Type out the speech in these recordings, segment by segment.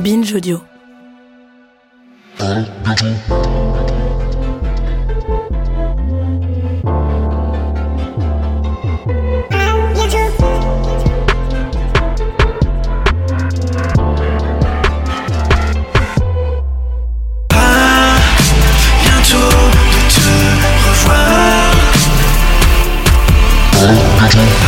Binge Audio. bientôt de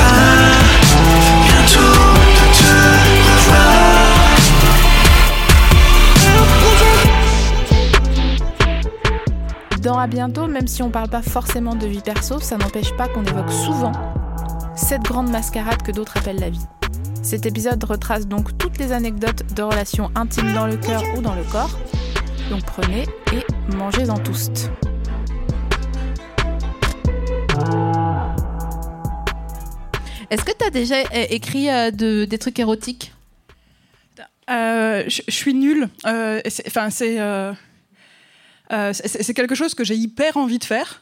À bientôt, même si on parle pas forcément de vie perso, ça n'empêche pas qu'on évoque souvent cette grande mascarade que d'autres appellent la vie. Cet épisode retrace donc toutes les anecdotes de relations intimes dans le cœur ou dans le corps. Donc prenez et mangez-en tous. Est-ce que tu as déjà écrit euh, de- des trucs érotiques? Euh, je suis nulle. Euh, Enfin, euh, c'est c'est quelque chose que j'ai hyper envie de faire.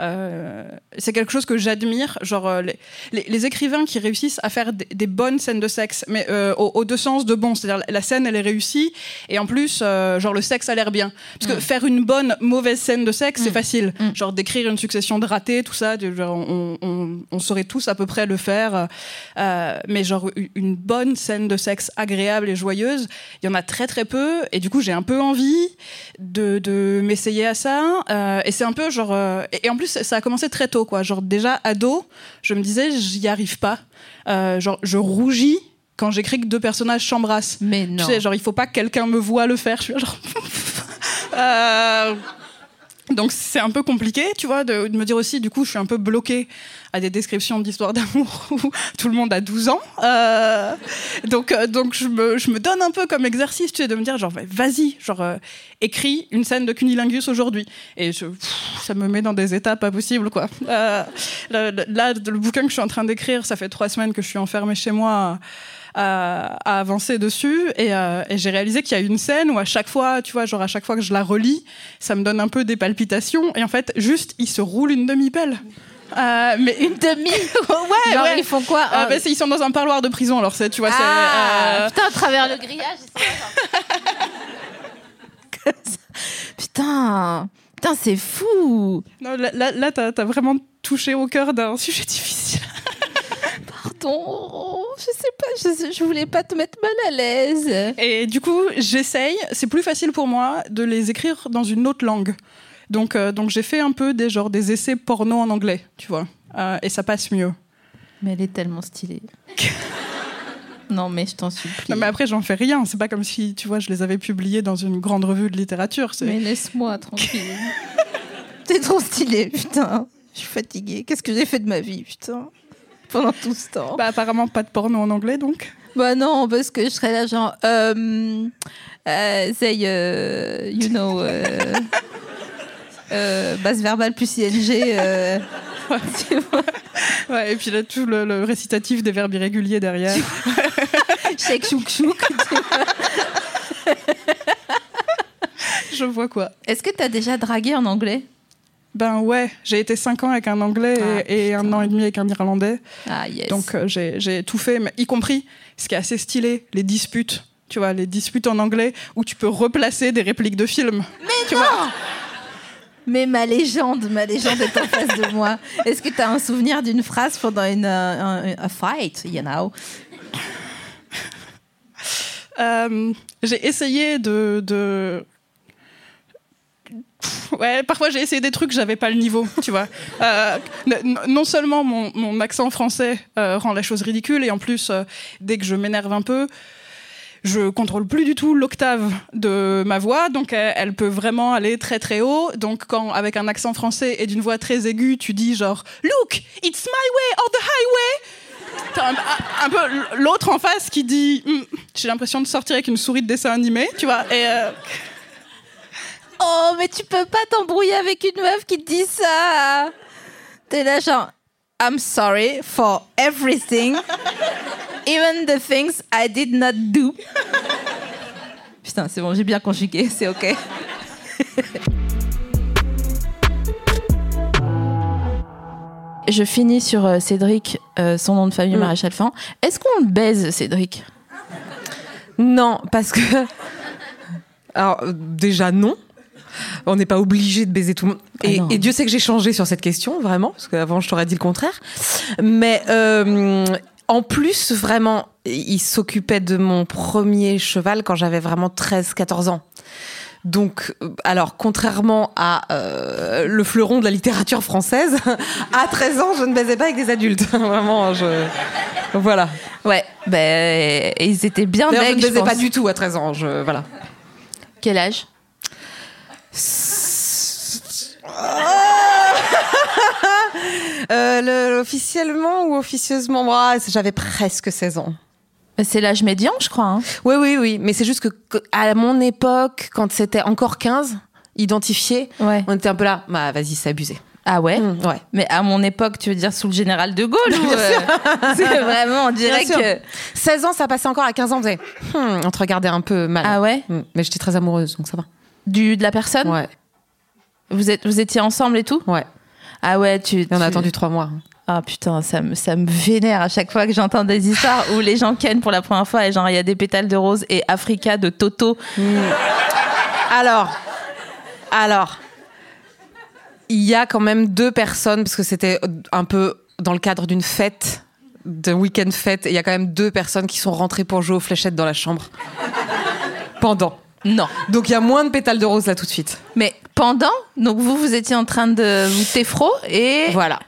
Euh, c'est quelque chose que j'admire, genre euh, les, les- les écrivains qui réussissent à faire des, des bonnes scènes de sexe, mais euh, aux, aux deux sens de bon, c'est-à-dire la- scène elle est réussie et en plus genre le sexe a l'air bien. Parce que faire une bonne mauvaise scène de sexe c'est facile, genre d'écrire une succession de ratés, tout ça, genre, on, on- on saurait tous à peu près le faire, mais genre une bonne scène de sexe agréable et joyeuse, il y en a très très peu et du coup j'ai un peu envie de, de m'essayer à ça. Euh, et c'est un peu genre euh, et, et en plus ça a commencé très tôt quoi. Genre déjà ado je me disais j'y arrive pas. Euh, genre je rougis quand j'écris que deux personnages s'embrassent. Mais tu non. sais genre il faut pas que quelqu'un me voit le faire je suis là, genre Euh, donc c'est un peu compliqué, tu vois, de, de me dire aussi, du coup, je suis un peu bloquée à des descriptions d'histoires d'amour où tout le monde a 12 ans. Euh, donc euh, donc je, me, je me donne un peu comme exercice, tu sais, de me dire, genre, vas-y, genre, euh, écris une scène de cunilingus aujourd'hui. Et je, pff, ça me met dans des états pas possibles, quoi. Euh, là, le bouquin que je suis en train d'écrire, ça fait trois semaines que je suis enfermée chez moi à avancer dessus et, euh, et j'ai réalisé qu'il y a une scène où à chaque fois, tu vois, genre à chaque fois que je la relis, ça me donne un peu des palpitations et en fait, juste, il se roule une demi-pelle. Euh, mais Une demi? Ouais, Genre, ouais. ils font quoi? Euh, bah, ils sont dans un parloir de prison, alors c'est, tu vois, c'est. Ah, euh, Putain, à travers le grillage. ça, genre. Putain, putain, c'est fou. non, là, là, là, t'as, t'as vraiment touché au cœur d'un sujet difficile. Pardon, je sais pas, je, je voulais pas te mettre mal à l'aise. Et du coup, j'essaye. C'est plus facile pour moi de les écrire dans une autre langue. Donc, euh, donc j'ai fait un peu des genre des essais porno en anglais, tu vois, Euh, et ça passe mieux. Mais elle est tellement stylée. non, mais je t'en supplie. Non, mais après, j'en fais rien. C'est pas comme si, tu vois, je les avais publiés dans une grande revue de littérature. Mais laisse-moi tranquille. T'es trop stylée, putain. Je suis fatiguée. Qu'est-ce que j'ai fait de ma vie, putain? Pendant tout ce temps. Bah, apparemment, pas de porno en anglais, donc. Bah non, parce que je serais là genre, euh, euh, say, euh, you know, euh, euh, base verbale plus ing. Euh, tu Ouais, et puis là, tout le, le récitatif des verbes irréguliers derrière. shake, chouk, chouk. tu. Je vois quoi. Est-ce que t'as déjà dragué en anglais? Ben ouais, j'ai été 5 ans avec un anglais Ah, et, et un an et demi avec un irlandais. Ah yes. Donc euh, j'ai, tout fait, y compris ce qui est assez stylé, les disputes. Tu vois, les disputes en anglais où tu peux replacer des répliques de films. Mais non Mais ma légende, ma légende est en face de moi. Est-ce que t'as un souvenir d'une phrase pendant une un, un fight, you know? Euh, j'ai essayé de, de- Ouais, parfois j'ai essayé des trucs, j'avais pas le niveau, tu vois. Euh, non seulement mon, mon accent français euh, rend la chose ridicule, et en plus, euh, dès que je m'énerve un peu, je contrôle plus du tout l'octave de ma voix, donc elle, peut vraiment aller très très haut. Donc quand avec un accent français et d'une voix très aiguë, tu dis genre Look, it's my way un, un peu l'autre en face qui dit Hum, J'ai l'impression de sortir avec une souris de dessin animé, tu vois. Et Oh, mais tu peux pas t'embrouiller avec une meuf qui te dit ça. T'es là genre, I'm sorry for everything, even the things I did not do. Putain, c'est bon, j'ai bien conjugué, c'est ok. Je finis sur euh, Cédric, euh, son nom de famille, Maréchal Fan. Est-ce qu'on le baise, Cédric? Non, parce que. Alors, déjà, non. On n'est pas obligé de baiser tout le monde. Et, Ah et Dieu sait que j'ai changé sur cette question, vraiment, parce qu'avant, je t'aurais dit le contraire. Mais euh, en plus, vraiment, il s'occupait de mon premier cheval quand j'avais vraiment 13-14 ans. Donc, euh, alors, contrairement à euh, le fleuron de la littérature française, à 13 ans, je ne baisais pas avec des adultes. Vraiment, je. Voilà. Ouais, ben, et ils étaient bien D'ailleurs, je ne je baisais pas du tout à 13 ans. Je, voilà. Quel âge? Euh, le- officiellement ou officieusement? Moi, j'avais presque 16 ans. C'est l'âge médian, je crois. hein. Oui, oui, oui. Mais c'est juste que que à mon époque, quand c'était encore 15, identifié, Ouais. on était un peu là. Bah, vas-y, c'est abusé. Ah ouais? Mmh, ouais. Mais à mon époque, tu veux dire sous le général de Gaulle euh, C'est vraiment, on dirait que. 16 ans, ça passait encore à 15 ans. On faisait, hmm, on te regardait un peu mal. Ah ouais? Hmm, Mais j'étais très amoureuse, donc ça va. Du, De la personne Ouais, vous, êtes, vous étiez ensemble et tout ouais. Ah ouais, tu. Et on a tu- attendu trois mois. Ah putain, ça me, ça me vénère à chaque fois que j'entends des histoires où les gens kennent pour la première fois et genre il y a des pétales de rose et Africa de Toto. Alors, alors, il y a quand même deux personnes, parce que c'était un peu dans le cadre d'une fête, d'un week-end fête, et il y a quand même deux personnes qui sont rentrées pour jouer aux fléchettes dans la chambre. Pendant. Non. Donc il y a moins de pétales de rose là tout de suite. Mais pendant, donc vous, vous étiez en train de vous téfro et Voilà.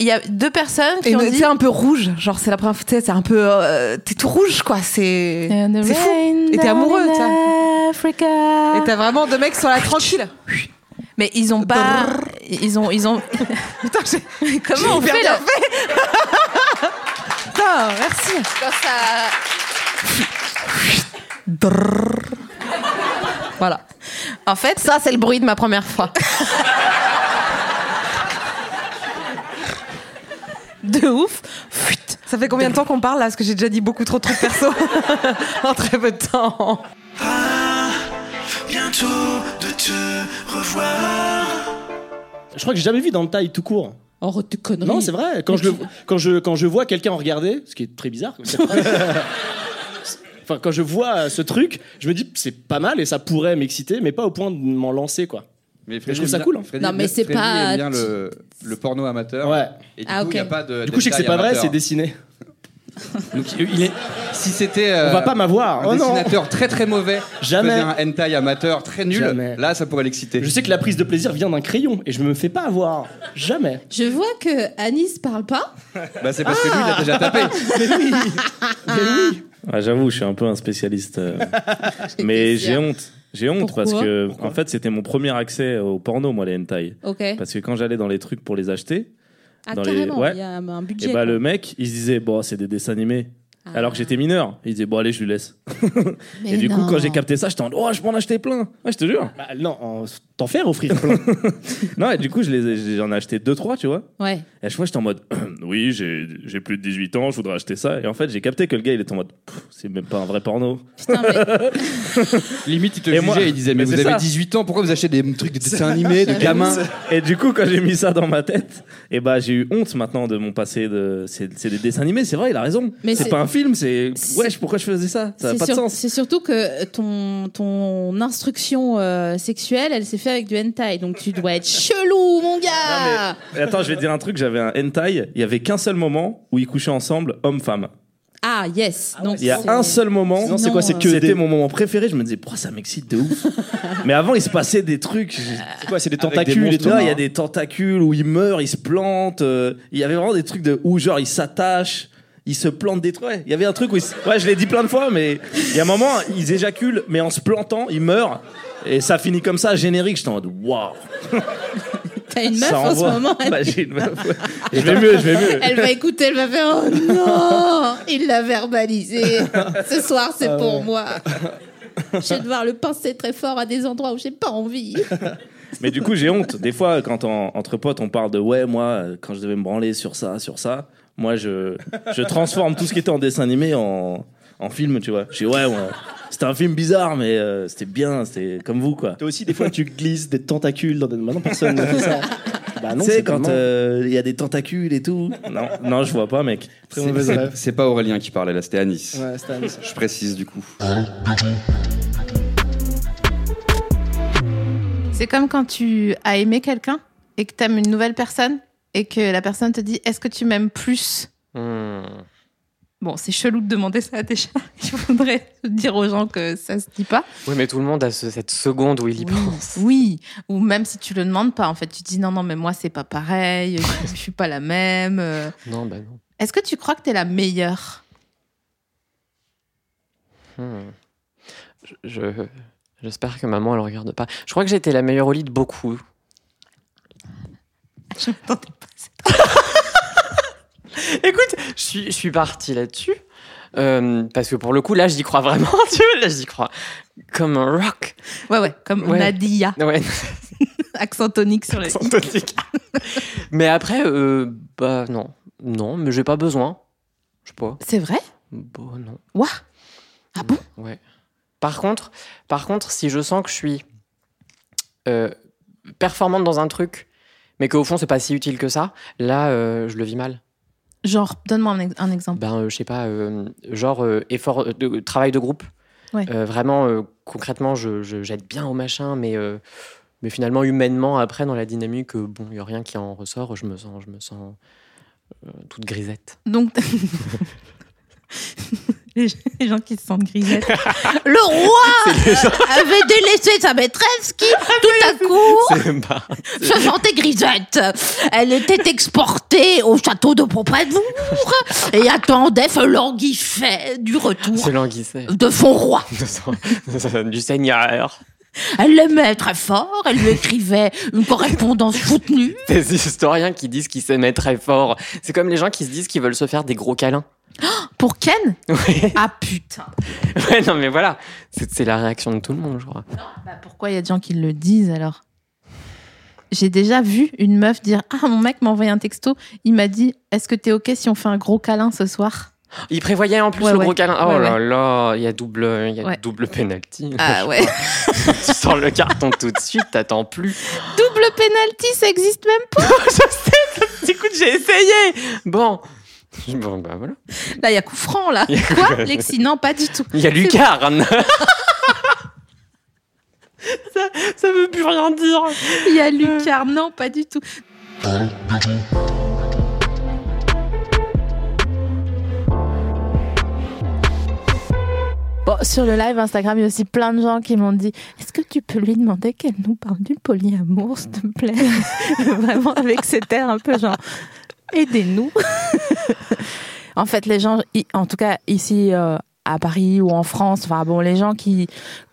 il y a deux personnes qui Et ont dit. un peu rouge, genre c'est la première fois, tu sais, c'est un peu. euh, T'es tout rouge quoi, c'est. C'est fou. Et t'es amoureux. Africa. Et t'as vraiment deux mecs sur la tranquille. Mais ils ont pas. Ils ont. Ils ont... Putain, j'ai. Comment on fait là Putain, merci. quand ça. Voilà. En fait, Ça, c'est le bruit de ma première fois. de ouf. Fuit. Ça fait combien de temps qu'on parle là? Parce que j'ai déjà dit beaucoup trop de trucs perso en très peu de temps. Bientôt de te revoir. Je crois que j'ai jamais vu dans le taille tout court. Oh, tes conneries. Non, c'est vrai. Quand je, le, quand je, quand je vois quelqu'un en regarder, ce qui est très bizarre. comme ça. enfin, quand je vois ce truc, je me dis c'est pas mal et ça pourrait m'exciter, mais pas au point de m'en lancer, quoi. Mais je trouve ça cool, hein. Freddy Non, mais c'est pas- aime bien le, le porno amateur. Ouais. Et du Ah, coup, il ok. n'y a pas de. Du coup, je sais que c'est pas vrai, c'est dessiné. Donc, il est... Si c'était. euh, On va pas m'avoir. Un Oh non. dessinateur très très mauvais. Jamais. un hentai amateur très nul. Jamais. Là, ça pourrait l'exciter. Je sais que la prise de plaisir vient d'un crayon et je me fais pas avoir. Jamais. Je vois que Anis parle pas. Bah, c'est parce que lui, il a Ah. déjà tapé. Ah, J'avoue, je suis un peu un spécialiste. euh, mais j'ai honte. J'ai honte Pourquoi parce que, en fait, c'était mon premier accès au porno, moi, les hentai. Ok. Parce que quand j'allais dans les trucs pour les acheter, Ah, dans les- carrément, ouais. il y a un budget. et bah, quoi. le mec, il se disait, bon, c'est des dessins animés. Ah. Alors que j'étais mineur. Il disait, bon, allez, je lui laisse. Mais et du coup, quand j'ai capté ça, j'étais en, oh, je peux en acheter plein. Ouais, je te jure. Bah, non, en- t'en faire offrir plein. non, et du coup, je les ai- j'en ai acheté deux, trois, tu vois. Ouais. Et à chaque fois, j'étais en mode, oui, j'ai j'ai plus de 18 ans, je voudrais acheter ça. Et en fait, j'ai capté que le gars, il était en mode, Pff, c'est même pas un vrai porno. Putain, mais Limite, il te Et jugeait, moi- il disait Mais, mais vous c'est avez ça. 18 ans, pourquoi vous achetez des trucs de dessins animés, de gamins Et du coup, quand j'ai mis ça dans ma tête, et bah j'ai eu honte maintenant de mon passé. De... C'est c'est des dessins animés, c'est vrai, il a raison. Mais C'est c'est- pas un film, c'est. Wesh, pourquoi je faisais ça? Ça n'a c'est pas de sens. c'est surtout que ton, ton instruction euh, sexuelle, elle s'est faite avec du hentai. Donc tu dois être chelou, mon gars. Et attends, je vais te dire un truc j'avais un hentai, il y avait qu'un seul moment où ils couchaient ensemble, homme-femme. Ah, yes. Donc Il y a c'est- un seul moment. Sinon, c'est quoi, c'est que C'était des- mon moment préféré. Je me disais, pourquoi ça m'excite de ouf? Mais avant, il se passait des trucs. C'est quoi, c'est des tentacules et monstres. Là, il y a des tentacules où ils meurent, ils se plantent. euh, Il y avait vraiment des trucs de où genre ils s'attachent, ils se plantent des trucs. Ouais, il y avait un truc où ils ouais, je l'ai dit plein de fois, mais il y a un moment ils éjaculent, mais en se plantant, ils meurent. Et ça finit comme ça, générique. J'étais en mode waouh. T'as une meuf Ça en ce moment. elle- Bah, j'ai une meuf, ouais. Je vais mieux, je vais mieux. Elle va écouter, elle va faire Oh non Il l'a verbalisé. Ce soir, c'est Ah pour ouais. moi. Je vais devoir le pincer très fort à des endroits où j'ai pas envie. Mais du coup, j'ai honte. Des fois, quand en- entre potes, on parle de ouais, moi, quand je devais me branler sur ça, sur ça, moi, je, je transforme tout ce qui était en dessin animé en, en film, tu vois. Je dis ouais, ouais, c'était un film bizarre, mais euh, c'était bien, c'était comme vous, quoi. Toi aussi, des fois, tu glisses des tentacules dans des. Maintenant, personne ne fait ça. Bah non, tu sais, c'est quand euh, il y a des tentacules et tout. Non, non, je vois pas, mec. Très mauvaise rêve. C'est pas Aurélien qui parlait là, c'était Anis. Ouais, c'était Anis. Je précise du coup. C'est comme quand tu as aimé quelqu'un et que tu aimes une nouvelle personne et que la personne te dit Est-ce que tu m'aimes plus Hmm. Bon, c'est chelou de demander ça déjà. Il faudrait dire aux gens que ça se dit pas. Oui, mais tout le monde a ce- cette seconde où il y pense. Oui, ou même si tu le demandes pas, en fait, tu dis non, non, mais moi c'est pas pareil, je, suis pas la même. euh. Non, bah non. Est-ce que tu crois que t'es la meilleure Hmm. Je- je- J'espère que maman, elle regarde pas. Je crois que j'étais la meilleure au lit de beaucoup. Je m'attendais Écoute, je suis, je suis partie là-dessus. Euh, parce que pour le coup, là, j'y crois vraiment, tu vois, là, j'y crois. Comme un rock. Ouais, ouais, comme Ouais. Nadia. Ouais, Accent tonique sur les accent tonique. mais après, euh, bah non. Non, mais j'ai pas besoin. Je sais pas. C'est vrai? Bon, non. Ouah Ah bon? Ouais. Par contre, par contre, si je sens que je suis euh, performante dans un truc, mais qu'au fond c'est pas si utile que ça, là euh, je le vis mal. Genre, donne-moi un, ex- un exemple. Ben euh, je sais pas, euh, genre euh, effort de travail de groupe. Ouais. Vraiment concrètement, je, je j'aide bien au machin, mais mais finalement humainement après dans la dynamique, bon, il y a rien qui en ressort. Je me sens, je me sens toute grisette. Donc, les, les gens qui se sentent grisettes. Le roi avait délaissé sa maîtresse qui, tout à coup, pas- se sentait grisette. Elle était exportée au château de Pompadour et attendait ce languissait du retour de son roi. du Seigneur. Elle l'aimait très fort, elle lui écrivait une correspondance soutenue. Des historiens qui disent qu'ils s'aimaient très fort. C'est comme les gens qui se disent qu'ils veulent se faire des gros câlins. Pour Ken? Ah putain. ouais, non mais voilà. C'est c'est la réaction de tout le monde, je crois. Bah, pourquoi il y a des gens qui le disent alors? J'ai déjà vu une meuf dire Ah, mon mec m'a envoyé un texto, il m'a dit Est-ce que t'es OK si on fait un gros câlin ce soir? Il prévoyait en plus Ouais, le ouais. gros câlin. Oh Ouais, là là, il y a double, il y a Ouais. double penalty. Ah ouais. tu sors le carton tout de suite, t'attends plus. Double penalty, ça existe même pas je sais, écoute, j'ai essayé. Bon. Bon, bah voilà. Là, il y a coup franc là. A coup- Quoi Lexi? Non, pas du tout. Il y a lucarne. ça, ça veut plus rien dire. Il y a Lucar, non, pas du tout. Bon, sur le live Instagram, il y a aussi plein de gens qui m'ont dit Est-ce que tu peux lui demander qu'elle nous parle du polyamour, s'il te plaît? Vraiment avec cet air un peu genre Aidez-nous. en fait, les gens, en tout cas ici euh, à Paris ou en France, enfin bon, les gens qui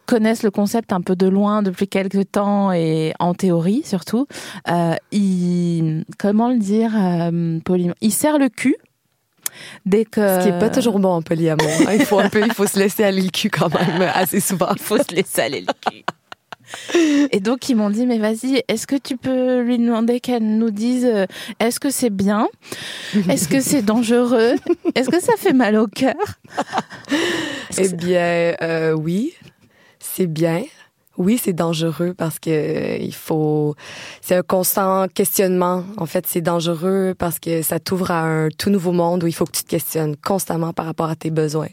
connaissent le concept un peu de loin depuis quelques temps et en théorie surtout, euh, ils, comment le dire, euh, ils serrent le cul dès que. Ce qui est pas toujours bon en polyamour. hein. Il faut un peu, il faut se laisser aller le cul quand même assez souvent. Il faut se laisser aller le cul. Et donc ils m'ont dit mais vas-y, est-ce que tu peux lui demander qu'elle nous dise euh, est-ce que c'est bien? Est-ce que c'est dangereux? Est-ce que ça fait mal au cœur? Eh bien, euh, oui, c'est bien. Oui, c'est dangereux parce que euh, il faut. C'est un constant questionnement. En fait, c'est dangereux parce que ça t'ouvre à un tout nouveau monde où il faut que tu te questionnes constamment par rapport à tes besoins.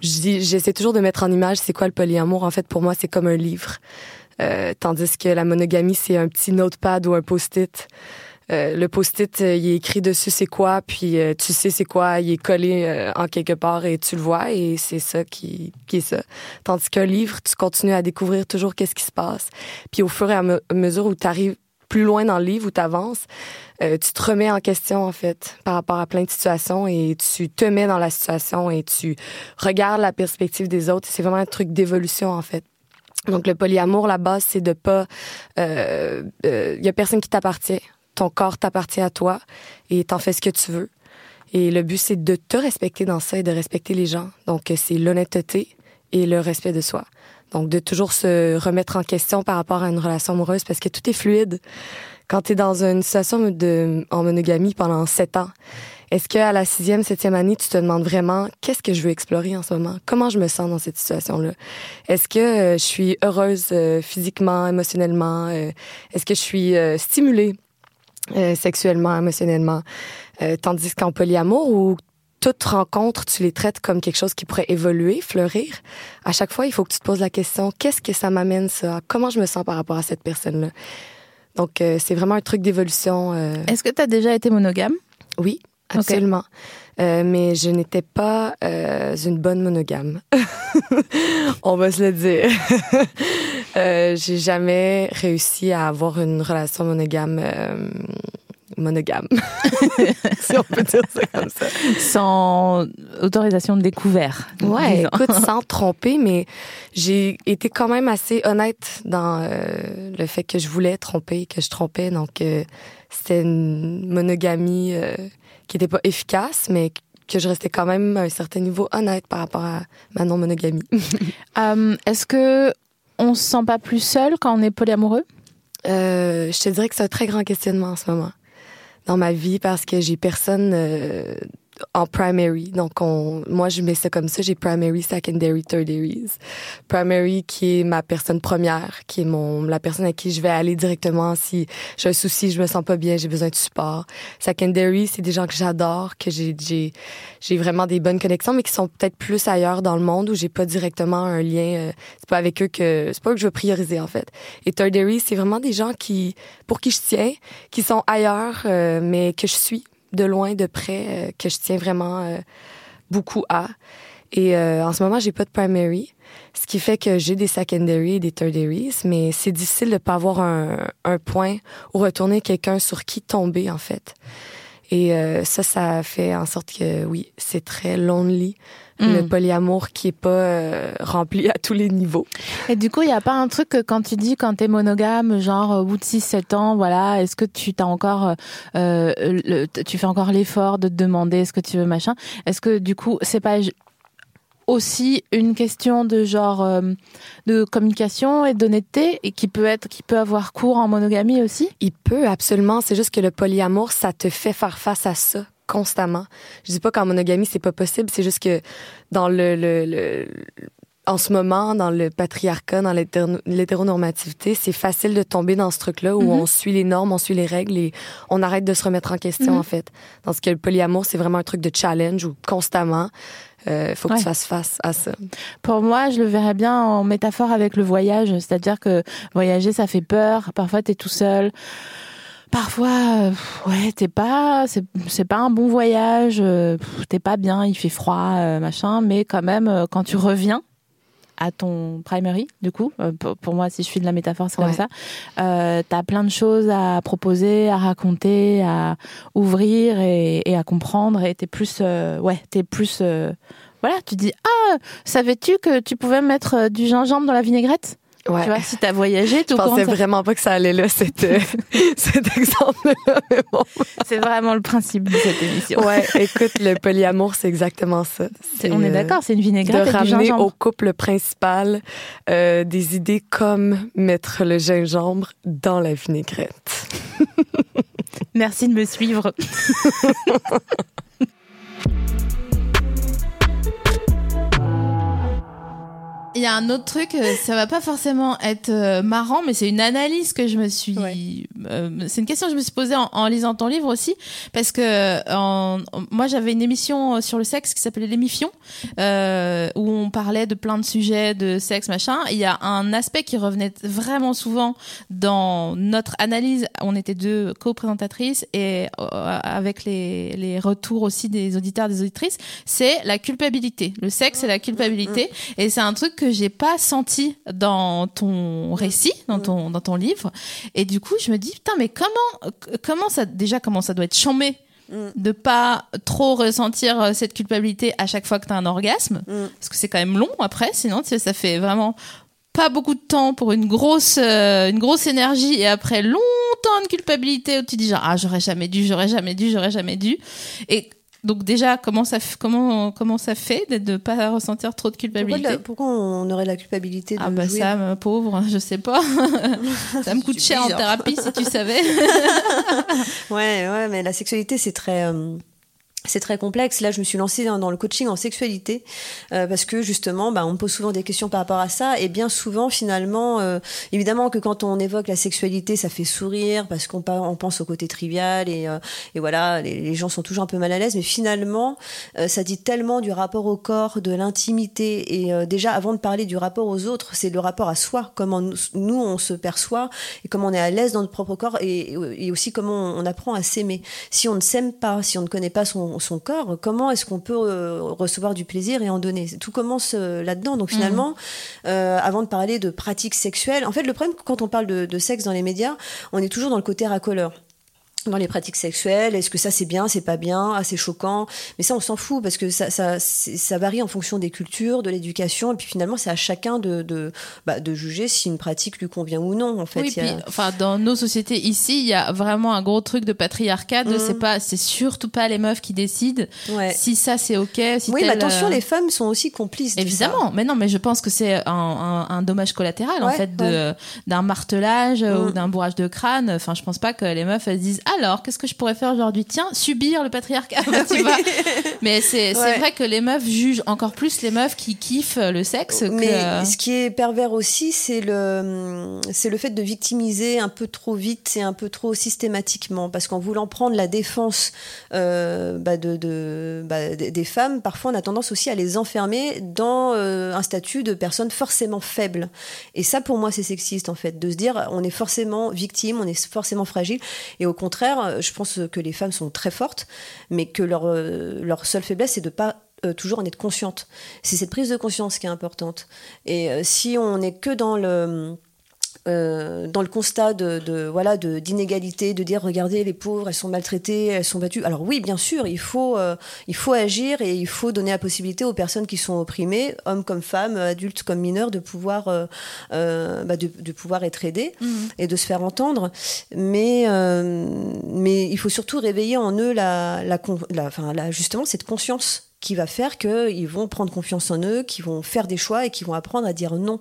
J'essaie toujours de mettre en image c'est quoi le polyamour. En fait, pour moi, c'est comme un livre. Euh, tandis que la monogamie, c'est un petit notepad ou un post-it. Euh, le post-it, euh, il est écrit dessus c'est quoi, puis euh, tu sais c'est quoi, il est collé euh, en quelque part et tu le vois et c'est ça qui, qui est ça. Tandis qu'un livre, tu continues à découvrir toujours qu'est-ce qui se passe. Puis au fur et à me- mesure où tu arrives plus loin dans le livre, où tu avances, tu te remets en question en fait par rapport à plein de situations et tu te mets dans la situation et tu regardes la perspective des autres. C'est vraiment un truc d'évolution en fait. Donc le polyamour, la base, c'est de pas, il euh, euh, y a personne qui t'appartient. Ton corps t'appartient à toi et t'en fais ce que tu veux. Et le but, c'est de te respecter dans ça et de respecter les gens. Donc c'est l'honnêteté et le respect de soi. Donc de toujours se remettre en question par rapport à une relation amoureuse parce que tout est fluide. Quand tu es dans une situation de, en monogamie pendant sept ans, est-ce qu'à la sixième, septième année, tu te demandes vraiment qu'est-ce que je veux explorer en ce moment? Comment je me sens dans cette situation-là? Est-ce que euh, je suis heureuse euh, physiquement, émotionnellement? Euh, est-ce que je suis stimulée? Sexuellement, émotionnellement? tandis qu'en polyamour, où toute rencontre, tu les traites comme quelque chose qui pourrait évoluer, fleurir. À chaque fois, il faut que tu te poses la question, qu'est-ce que ça m'amène ça? Comment je me sens par rapport à cette personne-là? Donc, c'est vraiment un truc d'évolution. Est-ce que tu as déjà été monogame? Oui. Absolument. Euh, mais je n'étais pas euh, une bonne monogame. On va se le dire. euh, j'ai jamais réussi à avoir une relation monogame. Euh, monogame, si on peut dire ça comme ça. Sans autorisation de découvert. Ouais, écoute, sans tromper, mais j'ai été quand même assez honnête dans euh, le fait que je voulais tromper, que je trompais. Donc, c'était une monogamie qui n'était pas efficace, mais que je restais quand même à un certain niveau honnête par rapport à ma non-monogamie. Euh, est-ce que on se sent pas plus seul quand on est polyamoureux? Euh, je te dirais que c'est un très grand questionnement en ce moment dans ma vie parce que j'ai personne euh, en primary. Donc, on, moi, je mets ça comme ça. J'ai primary, secondary, tertiaries. Primary, qui est ma personne première, qui est mon, la personne à qui je vais aller directement si j'ai un souci, je me sens pas bien, j'ai besoin de support. Secondary, c'est des gens que j'adore, que j'ai, j'ai, j'ai vraiment des bonnes connexions, mais qui sont peut-être plus ailleurs dans le monde où j'ai pas directement un lien. Euh, c'est pas avec eux que, c'est pas eux que je veux prioriser, en fait. Et tertiary, c'est vraiment des gens qui, pour qui je tiens, qui sont ailleurs, euh, mais que je suis de loin, de près, euh, que je tiens vraiment euh, beaucoup à. Et euh, en ce moment, j'ai pas de primary, ce qui fait que j'ai des secondary et des tertiaries, mais c'est difficile de pas avoir un, un point où retourner quelqu'un sur qui tomber, en fait. Et ça, ça fait en sorte que, oui, c'est très lonely le mm. polyamour qui est pas euh, rempli à tous les niveaux. Et du coup, il y a pas un truc que quand tu dis quand tu es monogame, genre au bout de 6 7 ans, voilà, est-ce que tu t'as encore euh, le, tu fais encore l'effort de te demander ce que tu veux machin? Est-ce que du coup, c'est pas aussi une question de genre euh, de communication et d'honnêteté et qui peut être qui peut avoir cours en monogamie aussi? Il peut absolument, c'est juste que le polyamour ça te fait faire face à ça constamment. Je dis pas qu'en monogamie c'est pas possible, c'est juste que dans le, le, le en ce moment, dans le patriarcat, dans l'hétéronormativité, c'est facile de tomber dans ce truc-là où mm-hmm. on suit les normes, on suit les règles et on arrête de se remettre en question, mm-hmm. en fait. Dans ce que le polyamour, c'est vraiment un truc de challenge où constamment, il euh, faut que tu fasses face à ça. Pour moi, je le verrais bien en métaphore avec le voyage, c'est-à-dire que voyager, ça fait peur. Parfois, tu es tout seul parfois euh, ouais t'es pas c'est pas un bon voyage euh, t'es pas bien il fait froid euh, machin mais quand même quand tu reviens à ton primary du coup pour, moi si je suis de la métaphore c'est comme ça euh, t'as plein de choses à proposer à raconter à ouvrir et, à comprendre et t'es plus ouais t'es plus voilà tu dis ah savais-tu que tu pouvais mettre du gingembre dans la vinaigrette? Ouais. Tu vois, si t'as voyagé, tout Je pensais vraiment pas que ça allait là, cet, cet exemple-là, mais bon. C'est vraiment le principe de cette émission. Ouais, écoute, le polyamour, c'est exactement ça. on est d'accord, c'est une vinaigrette De ramener au couple principal euh, des idées comme mettre le gingembre dans la vinaigrette. Merci de me suivre. Il y a un autre truc, euh, ça va pas forcément être euh, marrant, mais c'est une analyse que je me suis. Euh, c'est une question que je me suis posée en, lisant ton livre aussi, parce que moi j'avais une émission sur le sexe qui s'appelait l'émission, où on parlait de plein de sujets de sexe machin. Il y a un aspect qui revenait vraiment souvent dans notre analyse. On était deux co-présentatrices et avec les, les retours aussi des auditeurs des auditrices, c'est la culpabilité. Le sexe, c'est la culpabilité, et c'est un truc que j'ai pas senti dans ton récit, dans ton, dans ton livre. Et du coup, je me dis, putain, mais comment, comment ça, déjà, comment ça doit être chambé mm. de pas trop ressentir euh, cette culpabilité à chaque fois que tu as un orgasme, mm. parce que c'est quand même long après, sinon ça fait vraiment pas beaucoup de temps pour une grosse, euh, une grosse énergie et après longtemps de culpabilité où tu dis genre ah j'aurais jamais dû, j'aurais jamais dû, j'aurais jamais dû. Et donc déjà comment ça comment comment ça fait de pas ressentir trop de culpabilité la- pourquoi on aurait la culpabilité de Ah bah ça, ma pauvre, je sais pas. ça me coûte cher en bizarre. thérapie si tu savais. ouais, ouais, mais la sexualité, c'est très. euh, c'est très complexe. Là, je me suis lancée dans, le coaching en sexualité euh, parce que justement, bah, on me pose souvent des questions par rapport à ça et bien souvent, finalement, euh, évidemment que quand on évoque la sexualité, ça fait sourire parce qu'on on pense au côté trivial et, euh, et voilà, les, gens sont toujours un peu mal à l'aise. Mais finalement, euh, ça dit tellement du rapport au corps, de l'intimité et euh, déjà, avant de parler du rapport aux autres, c'est le rapport à soi, comment nous, on se perçoit et comment on est à l'aise dans notre propre corps et aussi comment on apprend à s'aimer. Si on ne s'aime pas, si on ne connaît pas son, son corps, comment est-ce qu'on peut euh, recevoir du plaisir et en donner? Tout commence euh, là-dedans. Donc finalement, euh, avant de parler de pratiques sexuelles, en fait, le problème quand on parle de, de sexe dans les médias, on est toujours dans le côté racoleur dans les pratiques sexuelles, est-ce que ça c'est bien, c'est pas bien, ah c'est choquant, mais ça on s'en fout parce que ça, ça, ça varie en fonction des cultures, de l'éducation, et puis finalement c'est à chacun de, de, bah, de juger si une pratique lui convient ou non en fait. Oui, Il y a- puis, enfin, dans nos sociétés ici, il y a vraiment un gros truc de patriarcat. de Mhm. C'est pas, c'est surtout pas les meufs qui décident Ouais. si ça c'est ok. Si oui, mais attention, euh, les femmes sont aussi complices. ça. Évidemment, mais non, mais je pense que c'est un, un, un dommage collatéral en fait de ouais. d'un martelage euh, ou d'un bourrage de crâne. Enfin, je pense pas que les meufs elles se disent alors qu'est-ce que je pourrais faire aujourd'hui? Tiens, subir le patriarcat. tu vois mais c'est Ouais. vrai que les meufs jugent encore plus les meufs qui kiffent le sexe. Mais que... ce qui est pervers aussi, c'est le, c'est le fait de victimiser un peu trop vite et un peu trop systématiquement. Parce qu'en voulant prendre la défense euh, bah, de, de- bah, des des femmes, parfois on a tendance aussi à les enfermer dans euh, un statut de personne forcément faible. Et ça, pour moi, c'est sexiste, en fait, de se dire on est forcément victime, on est forcément fragile. Et au contraire, je pense que les femmes sont très fortes, mais que leur, euh, seule faiblesse, c'est de pas euh, toujours en être consciente. C'est cette prise de conscience qui est importante. Et euh, si on n'est que dans le euh, dans le constat de, de voilà de d'inégalité, de dire regardez les pauvres, elles sont maltraitées, elles sont battues. Alors oui, bien sûr, il faut euh, il faut agir et il faut donner la possibilité aux personnes qui sont opprimées, hommes comme femmes, adultes comme mineurs, de pouvoir euh, bah, de, de pouvoir être aidés et de se faire entendre. Mais mais il faut surtout réveiller en eux la la, con- la enfin la, justement cette conscience qui va faire qu'ils vont prendre confiance en eux, qu'ils vont faire des choix et qu'ils vont apprendre à dire non.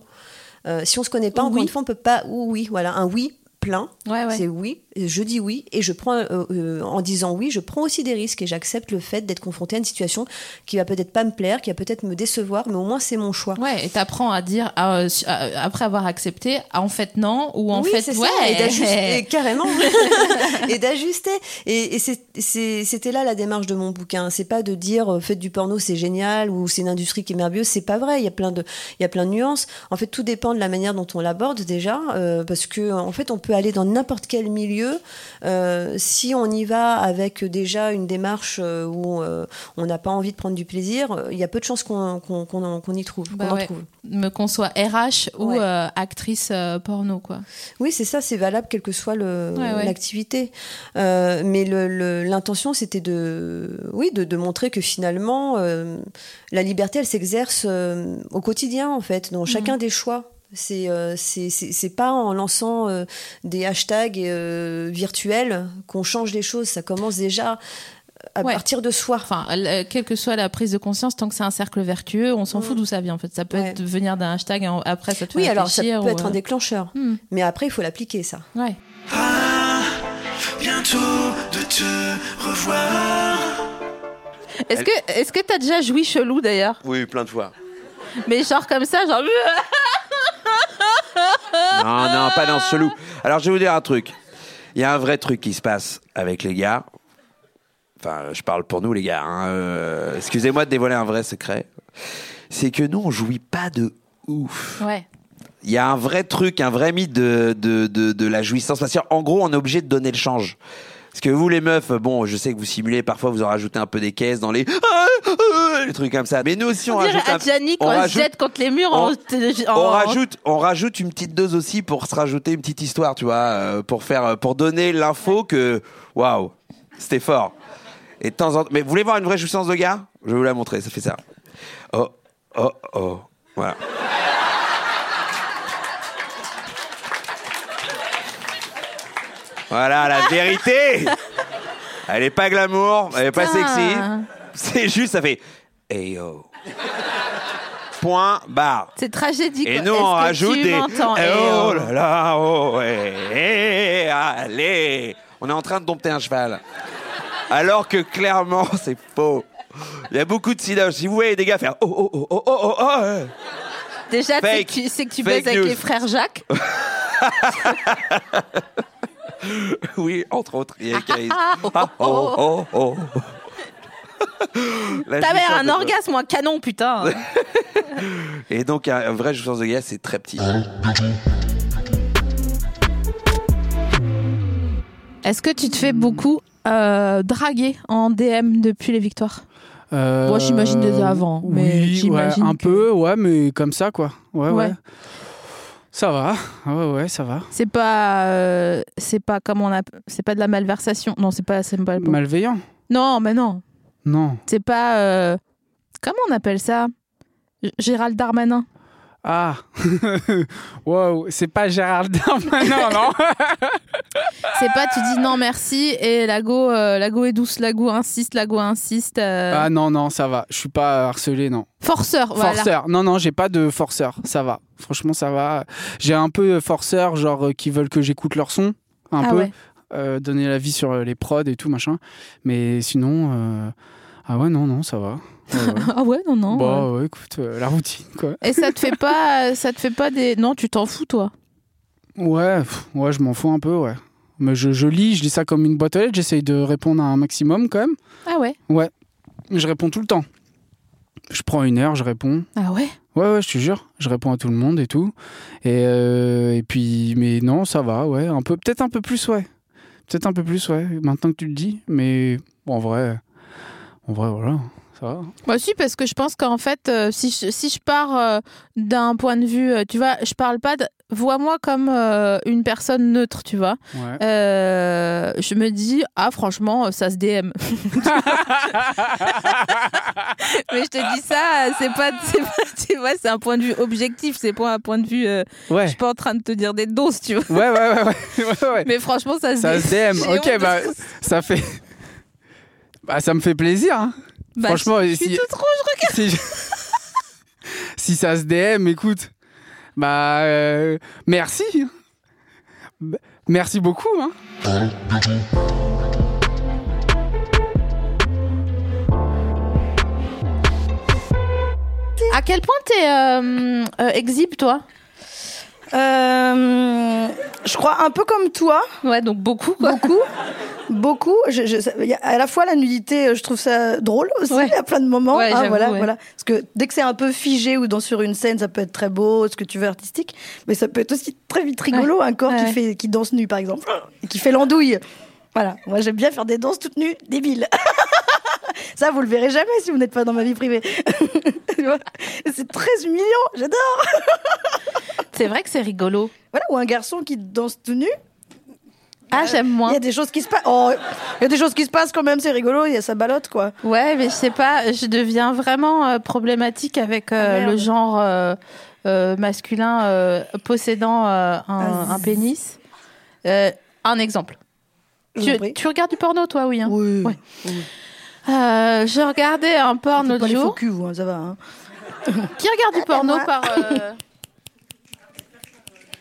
Euh, si on se connaît pas, encore oui. une fois, on peut pas. Ou oui, voilà, un oui plein. Ouais, ouais. C'est oui, je dis oui et je prends euh, euh, en disant oui, je prends aussi des risques et j'accepte le fait d'être confronté à une situation qui va peut-être pas me plaire, qui va peut-être me décevoir, mais au moins c'est mon choix. Ouais, et t'apprends à dire euh, après avoir accepté ah, en fait non ou en oui, fait c'est ouais. ça, et d'ajuster carrément. Et d'ajuster. Et, c'était là la démarche de mon bouquin. C'est pas de dire faites du porno c'est génial ou c'est une industrie qui est merveilleuse. C'est pas vrai. Il y a plein de il y a plein de nuances. En fait tout dépend de la manière dont on l'aborde déjà euh, parce que en fait on peut aller dans n'importe quel milieu euh, si on y va avec déjà une démarche euh, où euh, on n'a pas envie de prendre du plaisir il y a peu de chances qu'on y trouve Bah qu'on ouais. trouve me qu'on soit RH ou Ouais. euh, actrice porno quoi. Oui, c'est ça, c'est valable quelle que soit Ouais, l'activité. Mais l'intention, c'était de, oui, de, de montrer que finalement, la liberté, elle s'exerce au quotidien, en fait, dans chacun Mhm. des choix. C'est euh, c'est- c'est c'est pas en lançant euh, des hashtags euh, virtuels qu'on change les choses. Ça commence déjà à Ouais. partir de soi. Enfin, euh, quelle que soit la prise de conscience, tant que c'est un cercle vertueux, on s'en fout d'où ça vient en fait. Ça peut Mm. Ouais. être venir d'un hashtag, et en- après ça te fait Oui, alors ça peut ou, être un déclencheur. Hmm. Mais après, il faut l'appliquer, ça. Ouais. Bientôt de te revoir. Est-ce que est-ce que t'as déjà joui chelou d'ailleurs? Oui, plein de fois. Mais genre comme ça, genre. Non, non, pas dans ce chelou. Alors, je vais vous dire un truc. Il y a un vrai truc qui se passe avec les gars. Enfin, je parle pour nous, les gars. hein. Euh, Excusez-moi de dévoiler un vrai secret. C'est que nous, on jouit pas de ouf. Ouais. Il y a un vrai truc, un vrai mythe de, de, de, de la jouissance. Parce qu'en gros, on est obligé de donner le change. Parce que vous, les meufs, bon, je sais que vous simulez, parfois vous en rajoutez un peu des caisses dans les. Ah, trucs comme ça. Mais nous aussi, on, on rajoute. Un... On, on rajoute... jette contre les murs, on... rajoute, on rajoute une petite dose aussi pour se rajouter une petite histoire, tu vois, euh, pour faire, euh, pour donner l'info que, waouh, c'était fort. Et de temps en temps, mais vous voulez voir une vraie jouissance de gars? Je vais vous la montrer. Ça fait ça. Oh, oh, oh, voilà. Voilà, la vérité Elle est pas glamour, elle est pas sexy. C'est juste, ça fait... Hey. Point barre. C'est tragédie. Et nous, on rajoute des. Eh oh oh. là là, oh, eh, eh, allez. On est en train de dompter un cheval. Alors que clairement, c'est faux. Il y a beaucoup de silence. Si vous voyez des gars faire oh oh oh oh oh oh, oh. Déjà, c'est que tu, c'est que tu baises avec news. les frères Jacques. oui, entre autres, il y a Caïs. Ah, oh oh oh. Ta mère un de- orgasme, un canon, putain. Et donc, un, vrai jouissance de gars, c'est très petit. Est-ce que tu te fais beaucoup euh, draguer en DM depuis les victoires? Euh, Moi, j'imagine déjà avant, mais oui, ouais, un peu, ouais, mais comme ça, quoi. Ouais, ouais. Ouais. Ça va, ouais, ouais, ça va. C'est pas, euh, c'est pas comme on a, c'est pas de la malversation. Non, c'est pas, c'est pas. Malveillant Non, mais non, Non. c'est pas. euh, comment on appelle ça? Gérald Darmanin. Ah, wow, c'est pas Gérald Darmanin, non C'est pas tu dis non merci et la go, euh, est douce, la go insiste, la go insiste. euh, Ah non, non, ça va. Je suis pas harcelé, non. Forceur, voilà. Forceur. Non, non, j'ai pas de forceur. Ça va. Franchement, ça va. J'ai un peu de forceur, genre euh, qui veulent que j'écoute leur son. Un Ah peu. ouais. Euh, donner l'avis sur euh, les prods et tout, machin. Mais sinon, euh, ah ouais, non, non, ça va. Ouais, ouais. ah ouais, non, non. Bah ouais. écoute, euh, la routine, quoi. Et ça te fait pas, ça te fait pas des. Non, tu t'en fous, toi? Ouais, ouais, je m'en fous un peu, ouais. Mais je, je lis, je lis ça comme une boîte aux lettres, j'essaye de répondre à un maximum quand même. Ah ouais? Ouais, je réponds tout le temps. Je prends une heure, je réponds. Ah ouais? Ouais, ouais, je te jure, je réponds à tout le monde et tout. Et, euh, et puis, mais non, ça va, ouais, un peu, peut-être un peu plus, ouais. Peut-être un peu plus, ouais, maintenant que tu le dis. Mais bon, en vrai, en vrai, voilà. Moi aussi, parce que je pense qu'en fait, euh, si, je, si je pars euh, d'un point de vue, euh, tu vois, je parle pas de. Vois-moi comme une personne neutre, tu vois. Ouais. Je me dis, ah, franchement, ça se DM. Mais je te dis ça, c'est pas, pas, tu vois, c'est un point de vue objectif, c'est pas un point de vue. Ouais. Je suis pas en train de te dire des doses, tu vois. Ouais, ouais, ouais. Mais franchement, ça se Ça se DM, ok, bah, ça fait. Bah, ça me fait plaisir, hein. Bah, Franchement, je, je suis si- toute rouge, regarde. si, si ça se DM, écoute, bah euh, merci. Merci beaucoup. Hein. À quel point t'es euh, euh, exhibe, toi? Euh, je crois un peu comme toi. Ouais, donc beaucoup, quoi. Beaucoup. Beaucoup. Je, je- à la fois la nudité, je trouve ça drôle aussi à plein de moments. Ouais, hein, j'avoue, voilà, ouais. voilà. Parce que dès que c'est un peu figé ou dans sur une scène, ça peut être très beau, ce que tu veux artistique, mais ça peut être aussi très vite rigolo. Un corps qui fait, qui danse nu, par exemple, et qui fait l'andouille. Voilà. Moi, j'aime bien faire des danses toutes nues, débiles. Ça, vous le verrez jamais si vous n'êtes pas dans ma vie privée. C'est très humiliant, j'adore. C'est vrai que c'est rigolo. Voilà, ou un garçon qui danse tout nu. Ah, j'aime moins. Il y a des choses qui se passent. Oh, il y a des choses qui se passent quand même, c'est rigolo, il y a sa balotte, quoi. Ouais, mais je sais pas, je deviens vraiment euh, problématique avec euh, Ah, le genre euh, euh, masculin euh, possédant euh, un, un pénis. Euh, un exemple. Tu, regardes du porno, toi, oui. hein? Oui. Ouais. Euh, je regardais un porno l'autre pas les faux jour. vous, hein, ça va. hein. Qui regarde du porno par.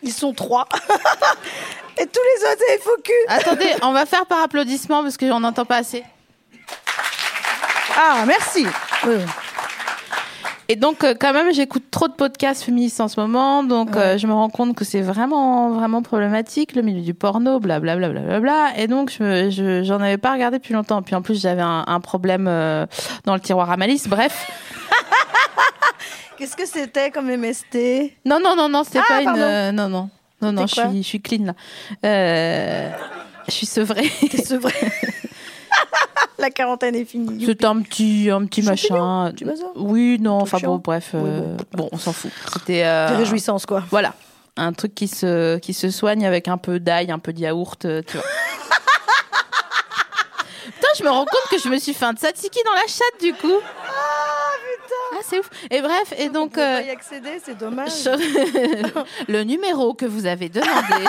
Ils sont trois. Et tous les autres, c'est culs. Attendez, on va faire par applaudissement parce qu'on n'entend pas assez. Ah, merci. Oui. Et donc, euh, quand même, j'écoute trop de podcasts féministes en ce moment, donc euh, je me rends compte que c'est vraiment, vraiment problématique, le milieu du porno, blablabla. Bla, bla, bla, et donc, je je- j'en avais pas regardé depuis longtemps. Puis en plus, j'avais un, un problème euh, dans le tiroir à malice. Bref. Qu'est-ce que c'était comme MST Non, non, non, non, c'était Ah, pas une. euh, non, non. Non, non, je C'était quoi? suis, je suis clean là. Euh, je suis sevrée. C'est vrai. La quarantaine est finie. C'était un petit, un petit machin. tu vois ça? Oui, non, enfin chiant? bon, bref. Euh, bon. on s'en fout. C'était. euh, Des réjouissances, quoi. Voilà. Un truc qui se, qui se soigne avec un peu d'ail, un peu de yaourt, euh, tu vois. Putain, je me rends compte que je me suis fait un tzatziki dans la chatte, du coup. Ah, c'est ouf. Et bref, et donc. On peut pas y accéder, c'est dommage. le numéro que vous avez demandé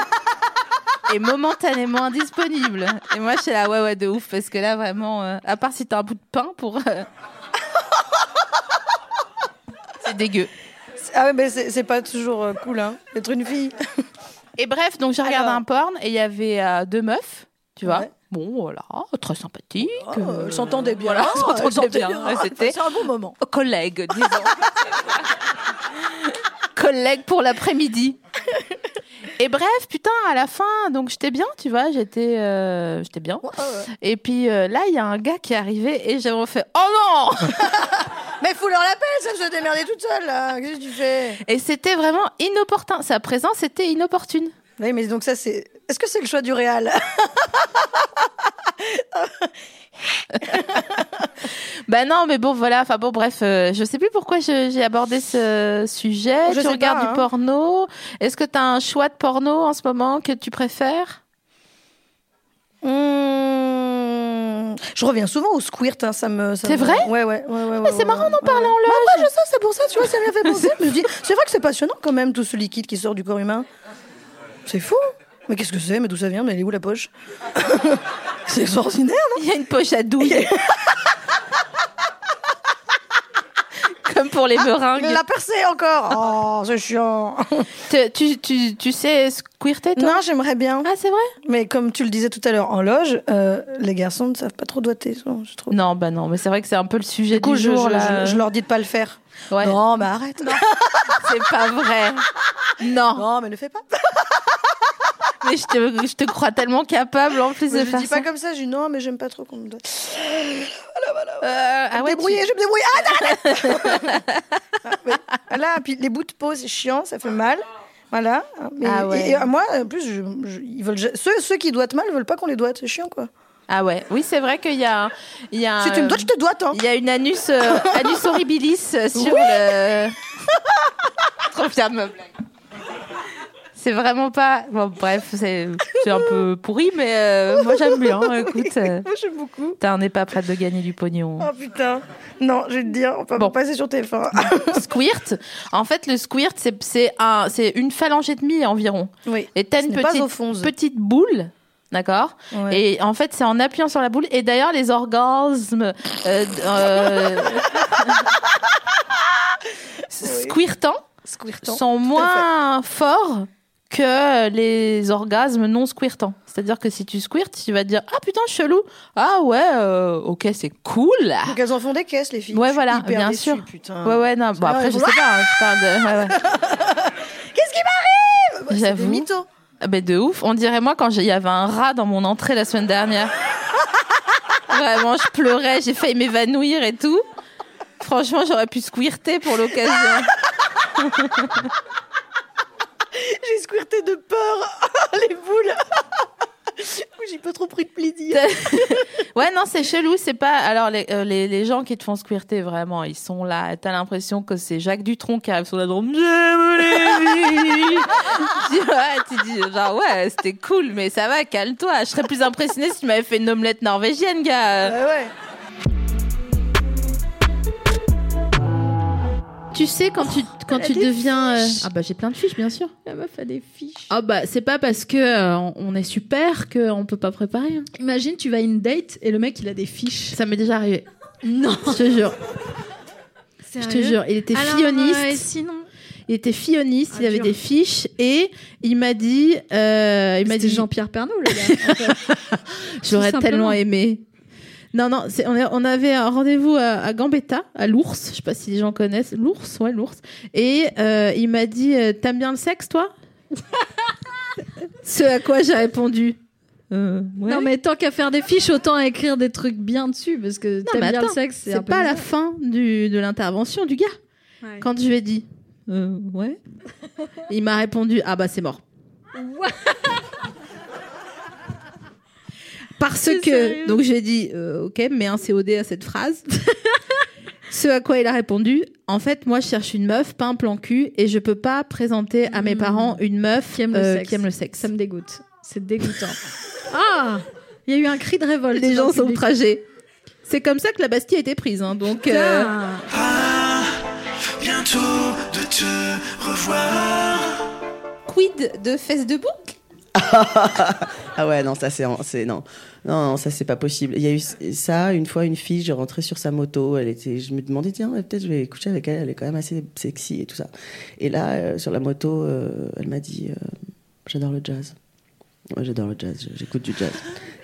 est momentanément indisponible. Et moi, je suis là, ouais, ouais, de ouf, parce que là, vraiment, euh, à part si t'as un bout de pain pour. euh, c'est dégueu. Ah ouais, mais c'est c'est pas toujours euh, cool, hein, d'être une fille. Et bref, donc j'ai regardé un porn et il y avait euh, deux meufs, tu vois. Bon, voilà, très sympathique. Oh, elles s'entendaient bien. Voilà, s'entendaient bien. bien. C'était C'est un bon moment. collègues, disons. collègues pour l'après-midi. Et bref, putain, à la fin, donc j'étais bien, tu vois, j'étais euh, j'étais bien. Et puis euh, là, il y a un gars qui est arrivé et j'ai vraiment fait Oh non Mais fous-leur la paix, ça se démerder toute seule, là. Qu'est-ce que tu fais? Et c'était vraiment inopportun. Sa présence était inopportune. Oui, mais donc ça, c'est. Est-ce que c'est le choix du réal Bah non, mais bon, voilà. Enfin bon, bref, euh, je sais plus pourquoi j'ai abordé ce sujet. Je tu sais regardes pas, du hein. porno. Est-ce que tu as un choix de porno en ce moment que tu préfères? Mmh, Je reviens souvent au squirt, hein, ça me. C'est me- vrai? Ouais, ouais, ouais, ouais. Mais c'est marrant d'en parler en loge. Ouais, je sais, c'est pour ça, tu vois, ça m'a fait penser. C'est vrai que c'est passionnant quand même, tout ce liquide qui sort du corps humain. C'est fou. Mais qu'est-ce que c'est? Mais d'où ça vient? Mais elle est où la poche? C'est extraordinaire, non? Il y a une poche à douille. Comme pour les meringues. Il l'a percé encore Oh, c'est chiant Tu, tu, tu, tu sais squirter, toi? Non, j'aimerais bien. Ah, c'est vrai? Mais comme tu le disais tout à l'heure en loge, euh, les garçons ne savent pas trop doigter, je trouve. Non, bah non, mais c'est vrai que c'est un peu le sujet Du coup, du je, jour. je- là. je- je leur dis de pas le faire. Ouais. Non, mais arrête. C'est pas vrai. Non. Non, mais ne fais pas. Mais je te, je te crois tellement capable en plus Mais de je faire dis ça. pas comme ça, je dis non, mais j'aime pas trop qu'on me doit. Euh, ah je ouais, me débrouiller, tu- je me débrouille. Ah, non, Ah, oui. Voilà, puis les bouts de peau, c'est chiant, ça fait mal. Voilà. Mais- Ah ouais. Et, et, euh, moi, en plus, je- je- ils veulent, ceux, ceux qui doigtent mal veulent pas qu'on les doite. C'est chiant, quoi. Ah ouais, oui, c'est vrai qu'il y a, il y a. Si tu me doites, je te doite. Hein. Il y a une anus, euh, anus horribilis euh, sur Oui. le. Trop fière de ma blague. C'est vraiment pas. Bon, bref, c'est un peu pourri, mais euh, moi j'aime bien. Écoute, euh, Moi, j'aime beaucoup. on n'est pas prête de gagner du pognon. Oh putain. Non, je vais te dire, on peut pas passer sur TF1. squirt. En fait, le squirt, c'est un, une phalange et demie environ. Oui. Et t'as une petite, petite boule. D'accord? Ouais. Et en fait, c'est en appuyant sur la boule. Et d'ailleurs, les orgasmes euh, euh, squirtants, Squirtant. sont moins forts que les orgasmes non squirtants. C'est-à-dire que si tu squirtes, tu vas te dire Ah putain, chelou. Ah ouais, euh, ok, c'est cool. Donc elles en font des caisses, les filles. Ouais, voilà, bien déçue, sûr. Putain. Ouais, ouais, non. Bon, Ah, après, je sais pas. hein, je parle de. ouais, ouais. Qu'est-ce qui m'arrive? Bah, J'avoue. mythos. Ah ben de ouf. On dirait moi quand il y avait un rat dans mon entrée la semaine dernière. Vraiment, je pleurais, j'ai failli m'évanouir et tout. Franchement, j'aurais pu squirter pour l'occasion. Squirté de peur. les boules. J'ai pas trop pris de plaisir. Ouais, non, c'est chelou. C'est pas. Alors, les, euh, les, les gens qui te font squirter, vraiment, ils sont là. T'as l'impression que c'est Jacques Dutronc qui arrive sur la drôme. Tu vois, tu dis, genre, ouais, c'était cool, mais ça va, calme-toi. Je serais plus impressionnée si tu m'avais fait une omelette norvégienne, gars. Ouais, ouais. Tu sais, quand tu, quand Elle a tu deviens. euh. Ah bah j'ai plein de fiches, bien sûr. La meuf a des fiches. Ah bah c'est pas parce que euh, on est super qu'on peut pas préparer. hein. Imagine, tu vas à une date et le mec, il a des fiches. Ça m'est déjà arrivé. Non. Je te jure. Je te jure, il était filloniste. sinon Il était filloniste, il Ah, avait dur. des fiches et il m'a dit, euh, il m'a C'était dit Jean-Pierre Pernaut, le gars. en fait. J'aurais Tout tellement aimé. Non, non, c'est- on, avait un rendez-vous à, à Gambetta, à l'ours. Je sais pas si les gens connaissent. L'ours, ouais, l'ours. Et euh, il m'a dit euh, T'aimes bien le sexe, toi? Ce à quoi j'ai répondu Euh, ouais. Non, mais tant qu'à faire des fiches, autant écrire des trucs bien dessus, parce que Non, t'aimes mais bien attends, le sexe. c'est un peu pas la fin du, de l'intervention du gars. Ouais. Quand je lui ai dit Euh, Ouais. il m'a répondu Ah bah c'est mort. Parce que. sérieux Donc j'ai dit euh, Ok, mets un COD à cette phrase. Ce à quoi il a répondu En fait, moi, je cherche une meuf, pas un plan cul, et je peux pas présenter à mes parents une meuf Qui aime le euh, sexe. qui aime le sexe. Ça me dégoûte. C'est dégoûtant. ah Il y a eu un cri de révolte. Les dans gens le sont outragés. C'est comme ça que la Bastille a été prise. hein, donc. euh, Putain. Bientôt de te revoir. Quid de fesses ah ouais, non, ça c'est, non. non, ça c'est pas possible. Il y a eu ça une fois, une fille, je rentrais sur sa moto, elle était, je me demandais tiens, peut-être je vais coucher avec elle, elle est quand même assez sexy et tout ça. Et là, euh, sur la moto, euh, elle m'a dit, euh, j'adore le jazz. Ouais, j'adore le jazz, j'écoute du jazz.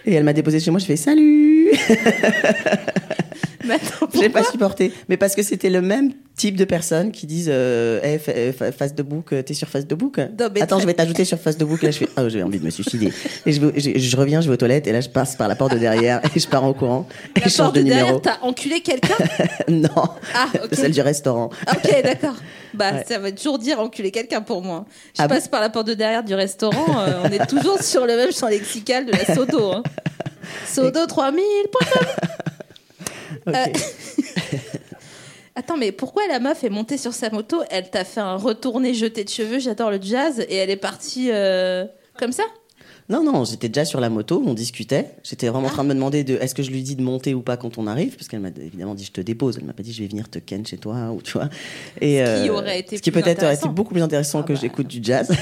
Et elle m'a déposé chez moi, je fais salut. J'ai pas supporté. Mais parce que c'était le même type de personnes qui disent euh, eh, hey, euh, face de bouc, euh, t'es sur face de bouc. Attends, je vais t'ajouter sur face de bouc. Là, je fais, oh, j'ai envie de me suicider. Et je, je, reviens, je vais aux toilettes et là, je passe par la porte de derrière et je pars en courant. La et porte de, de numéro. T'as enculé quelqu'un? Non. Ah. Celle du restaurant. Ah, ok, d'accord. Bah, ça va toujours dire enculer quelqu'un pour moi. Je ah passe par la porte de derrière du restaurant. Euh, on est toujours sur le même champ lexical de la Sodo. Hein. Sodo 3000. Euh, Attends, mais pourquoi la meuf est montée sur sa moto? Elle t'a fait un retourné jeté de cheveux, j'adore le jazz, et elle est partie euh, comme ça? Non, non, j'étais déjà sur la moto, on discutait. J'étais vraiment en train de ah. me demander de, est-ce que je lui dis de monter ou pas quand on arrive, parce qu'elle m'a évidemment dit je te dépose. Elle m'a pas dit je vais venir te ken chez toi ou tu vois. Ce qui euh, aurait été ce qui peut-être aurait été beaucoup plus intéressant ah que bah. j'écoute du jazz.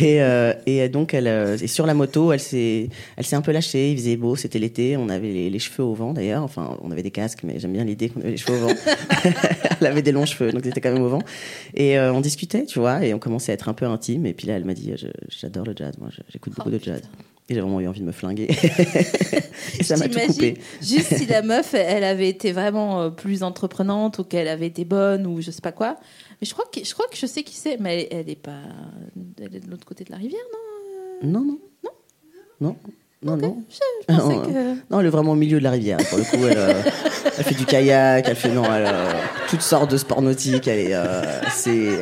Euh, et, donc elle euh, et sur la moto, elle s'est elle s'est un peu lâchée. Il faisait beau, c'était l'été, on avait les, cheveux au vent d'ailleurs. Enfin, on avait des casques, mais j'aime bien l'idée qu'on avait les cheveux au vent. elle avait des longs cheveux, donc c'était quand même au vent. Et on discutait, tu vois, et on commençait à être un peu intime. Et puis là, elle m'a dit j'adore le jazz, moi j'écoute beaucoup oh, de jazz. Et j'ai vraiment eu envie de me flinguer. et. Juste si la meuf, elle avait été vraiment euh, plus entreprenante ou qu'elle avait été bonne ou je sais pas quoi. Mais je crois que je, crois que je sais qui c'est. Mais elle, elle, est pas. Elle est de l'autre côté de la rivière, non euh? Non, non. Non? Non non, non. Non, ah, non, elle est vraiment au milieu de la rivière. Pour le coup, elle, euh, fait du kayak, elle fait non, elle euh, toutes sortes de sports nautiques. Elle, est, euh,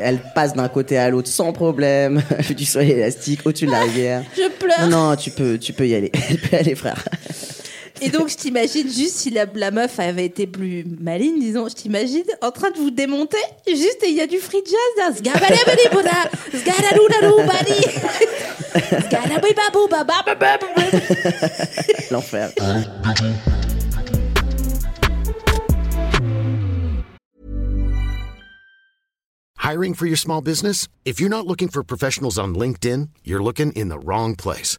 elle passe d'un côté à l'autre sans problème. Elle fait du soleil élastique au-dessus de la rivière. Je pleure. Non, tu peux, tu peux y aller. Tu peux y aller, frère. Et donc, je t'imagine juste si la, meuf avait été plus maligne, disons, je t'imagine en train de vous démonter, juste et il y a du free jazz. L'enfer. Hiring for your small business? If you're not looking for professionals on LinkedIn, you're looking in the wrong place.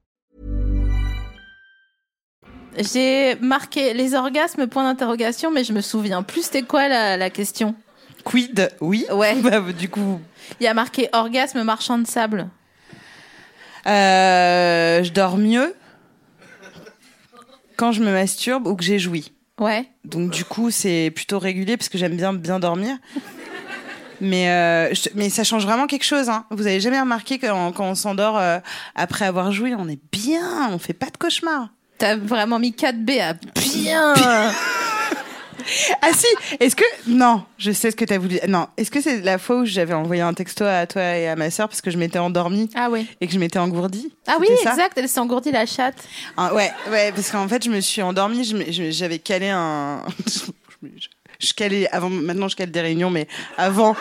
J'ai marqué les orgasmes, point d'interrogation, mais je me souviens plus c'était quoi la, la question. Quid Oui. Ouais. Bah, du coup. Il y a marqué orgasme marchand de sable. Euh, je dors mieux quand je me masturbe ou que j'ai joui. Ouais. Donc du coup, c'est plutôt régulier parce que j'aime bien bien dormir. Mais, euh, je- mais ça change vraiment quelque chose. Hein. Vous avez jamais remarqué que quand, quand on s'endort euh, après avoir joué, on est bien, on fait pas de cauchemar. T'as vraiment mis 4B à bien. ah si, est-ce que non, je sais ce que t'as voulu. Non, est-ce que c'est la fois où j'avais envoyé un texto à toi et à ma sœur parce que je m'étais endormie Ah oui. et que je m'étais engourdie? Ah oui, exact, elle s'est engourdie la chatte. Ah, ouais, ouais, parce qu'en fait, je me suis endormie, j'avais calé un. je, je calais avant, maintenant je cale des réunions, mais avant.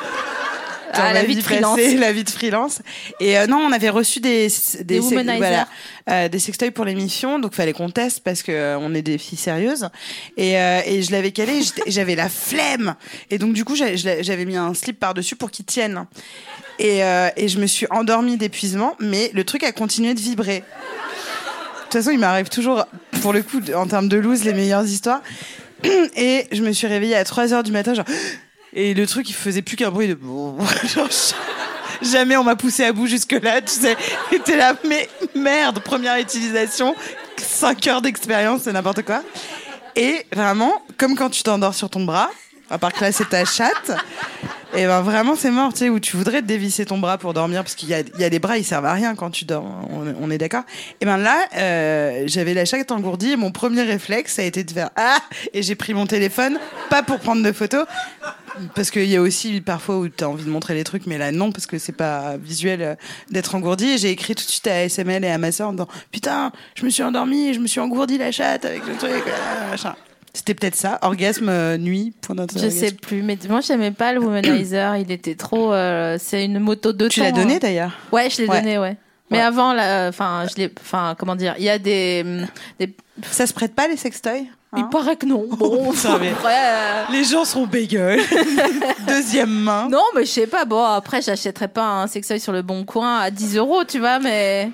Ah, la vie de freelance. passée, la vie de freelance. Et euh, non, on avait reçu des des, Des womanizers. euh, des sextoys pour l'émission, donc fallait qu'on teste parce que euh, on est des filles sérieuses. Et, euh, et je l'avais calé, j'avais la flemme. Et donc du coup, j'avais mis un slip par dessus pour qu'il tienne. Et, euh, et je me suis endormie d'épuisement, mais le truc a continué de vibrer. De toute façon, il m'arrive toujours, pour le coup, en termes de loose, les meilleures histoires. Et je me suis réveillée à 3 heures du matin, genre. Et le truc, il faisait plus qu'un bruit de. Genre, jamais on m'a poussé à bout jusque-là, tu sais. J'étais là, mais merde, première utilisation, 5 heures d'expérience, c'est n'importe quoi. Et vraiment, comme quand tu t'endors sur ton bras, à part que là, c'est ta chatte. Et ben vraiment, c'est mort, tu sais, où tu voudrais dévisser ton bras pour dormir, parce qu'il y a, il y a des bras, ils servent à rien quand tu dors, on, est- on est d'accord. Et ben là, euh, j'avais la chatte engourdie, et mon premier réflexe, ça a été de faire Ah Et j'ai pris mon téléphone, pas pour prendre de photos, parce qu'il y a aussi parfois où tu as envie de montrer les trucs, mais là non, parce que c'est pas visuel euh, d'être engourdi. Et j'ai écrit tout de suite à SML et à ma soeur en disant Putain, je me suis endormie, je me suis engourdi la chatte avec le truc, euh, machin. C'était peut-être ça, orgasme euh, nuit, point Je sais plus, mais moi j'aimais pas le womanizer. il était trop. euh, c'est une moto de Tu temps, l'as donné hein. d'ailleurs Ouais, je l'ai Ouais. donné, ouais. Mais Ouais. avant, là, enfin, je l'ai, enfin, comment dire, il y a des, des. Ça se prête pas les sextoys Il paraît que non. Bon, Ça va. après, euh, Les gens sont bégueules. Deuxième main. Non, mais je sais pas. Bon, après, j'achèterais pas un sextoy sur le bon coin à 10 euros, tu vois, mais.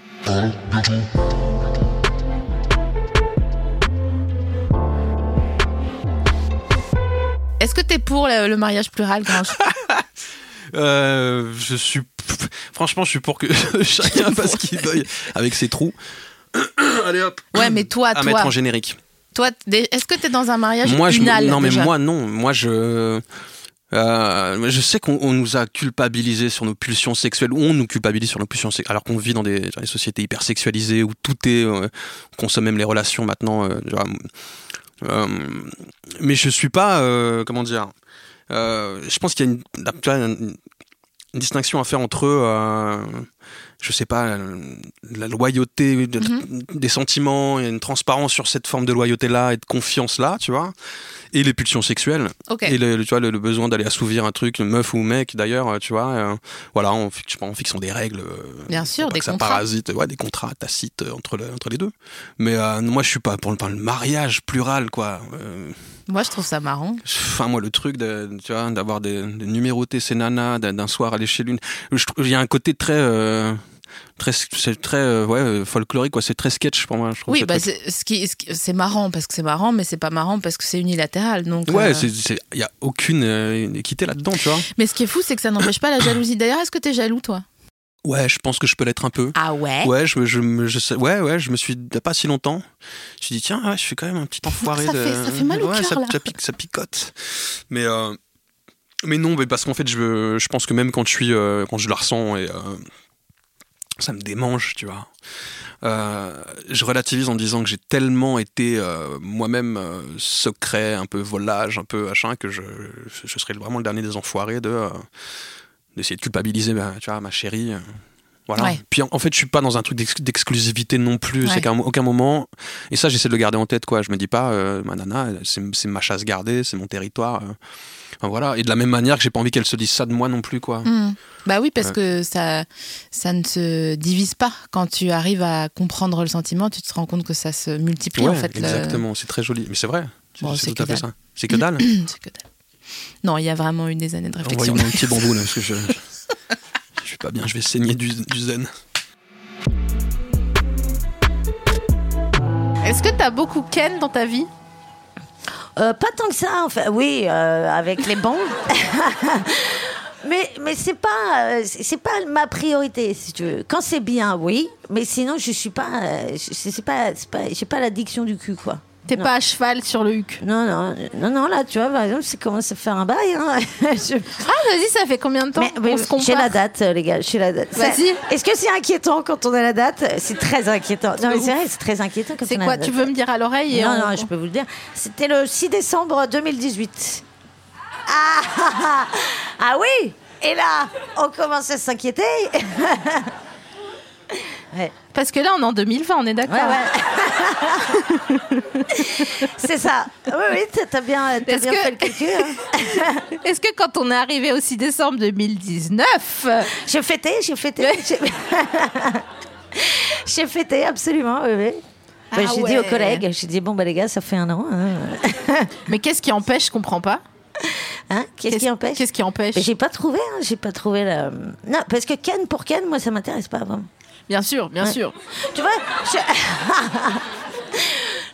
Est-ce que t'es pour le, le mariage plural Gringe? Euh, je suis. Franchement, je suis pour que chacun fasse ce qu'il veuille avec ses trous. Allez hop. Ouais, mais toi, À toi. mettre en générique. Toi, est-ce que t'es dans un mariage Moi, je me- unal non, mais déjà? moi, non. Moi, je. euh, je sais qu'on on nous a culpabilisés sur nos pulsions sexuelles, ou on nous culpabilise sur nos pulsions sexuelles, alors qu'on vit dans des, dans des sociétés hyper sexualisées où tout est. euh, on consomme même les relations maintenant. euh, tu. Euh, mais je suis pas. euh, comment dire euh, Je pense qu'il y a une, distinction à faire entre. euh, je sais pas, la, loyauté de- Mhm. des sentiments, il y a une transparence sur cette forme de loyauté-là et de confiance-là, tu vois, et les pulsions sexuelles. Ok. Et le, le- tu vois, le, le besoin d'aller assouvir un truc, meuf ou mec d'ailleurs, euh, tu vois, euh, voilà, en, en fixant des règles. euh, Bien sûr, pour des contrats. parasite, ouais, des contrats tacites euh, entre, le- entre les deux. Mais euh, moi, je suis pas pour le, par le mariage plural, quoi. Euh, Moi, je trouve ça marrant. Enfin, moi, le truc de, tu vois, d'avoir des, de numéroter ses nanas, d'un soir aller chez l'une. Il y a un côté très. Euh, très c'est très euh, ouais euh, folklorique quoi c'est très sketch pour moi je trouve Oui, bah, c'est ce qui, ce qui- c'est marrant parce que c'est marrant, mais c'est pas marrant parce que c'est unilatéral. Donc, ouais euh, il y a aucune euh, équité là-dedans tu vois Mais ce qui est fou, c'est que ça n'empêche pas la jalousie. D'ailleurs, est-ce que t'es jaloux, toi? Ouais je pense que je peux l'être un peu Ah ouais? Ouais je, je, ouais ouais je me suis il a pas si longtemps je me suis dit tiens ouais, je suis quand même un petit enfoiré Ça de fait- ça fait mal au ouais, cœur, ça, là. ça pique- ça picote mais euh, mais non mais parce qu'en fait je, je pense que même quand je suis euh, quand je la ressens et euh, ça me démange, tu vois. Euh, je relativise en disant que j'ai tellement été euh, moi-même euh, secret, un peu volage, un peu machin, que je, serais vraiment le dernier des enfoirés de d'essayer de culpabiliser tu vois, ma chérie. Voilà. Ouais. Puis en, en fait, je suis pas dans un truc d'ex- d'exclusivité non plus. Ouais. C'est qu'à un- aucun moment. Et ça, j'essaie de le garder en tête, quoi. Je me dis pas, euh, ma nana, c'est ma chasse gardée, c'est mon territoire. euh. Enfin, voilà. Et de la même manière que j'ai pas envie qu'elle se dise ça de moi non plus, quoi. Hmm. Bah oui, parce Ouais. que ça, ça ne se divise pas. Quand tu arrives à comprendre le sentiment, tu te rends compte que ça se multiplie en fait. le- exactement. C'est très joli. Mais c'est vrai. Bon, c'est tout à que fait dalle. ça. C'est que dalle. c'est que dalle. Non, il y a vraiment eu des années de réflexion. Envoyez-moi un petit bambou là, parce que je, je suis pas bien. Je vais saigner du, du zen. Est-ce que t'as beaucoup Ken dans ta vie? Euh, pas tant que ça, enfin, oui, euh, avec les bons. mais mais c'est pas euh, c'est pas ma priorité, si tu veux. Quand c'est bien, oui, mais sinon je suis pas, je- c'est pas, c'est pas, j'ai pas l'addiction du cul, quoi. T'es pas à cheval sur le huc Non, non, non, non, là, tu vois, par exemple, c'est commence à faire un bail. Hein. Je- Ah, vas-y, ça fait combien de temps Mais, mais On se compare j'ai la date, euh, les gars, j'ai la date. Ça- Vas-y. Est-ce que c'est inquiétant quand on a la date? C'est très inquiétant. Non, mais c'est vrai, c'est très inquiétant quand C'est on a quoi la date. Tu veux me dire à l'oreille et Non, on- non, je peux vous le dire. C'était le 6 décembre 2018. Ah, ah, ah, ah oui Et là, on commence à s'inquiéter. Ouais. Parce que là, on est en 2020, on est d'accord. Ouais, C'est ça. Oui, oui, t'as- bien, Est-ce bien que- fait le calcul. hein. Est-ce que quand on est arrivé au 6 décembre 2019, J'ai fêté, j'ai fêté. j'ai- fêté, absolument, oui, oui. Ah Bah, j'ai dit aux collègues, j'ai dit, bon, bah les gars, ça fait un an. hein. Mais qu'est-ce qui empêche Je comprends pas. Hein Qu'est-ce qui empêche? Qu'est-ce qui empêche? J'ai pas trouvé, hein, j'ai pas trouvé la... Non, parce que Ken pour Ken, moi, ça m'intéresse pas vraiment. Bien sûr, bien Ouais. sûr. Tu vois je-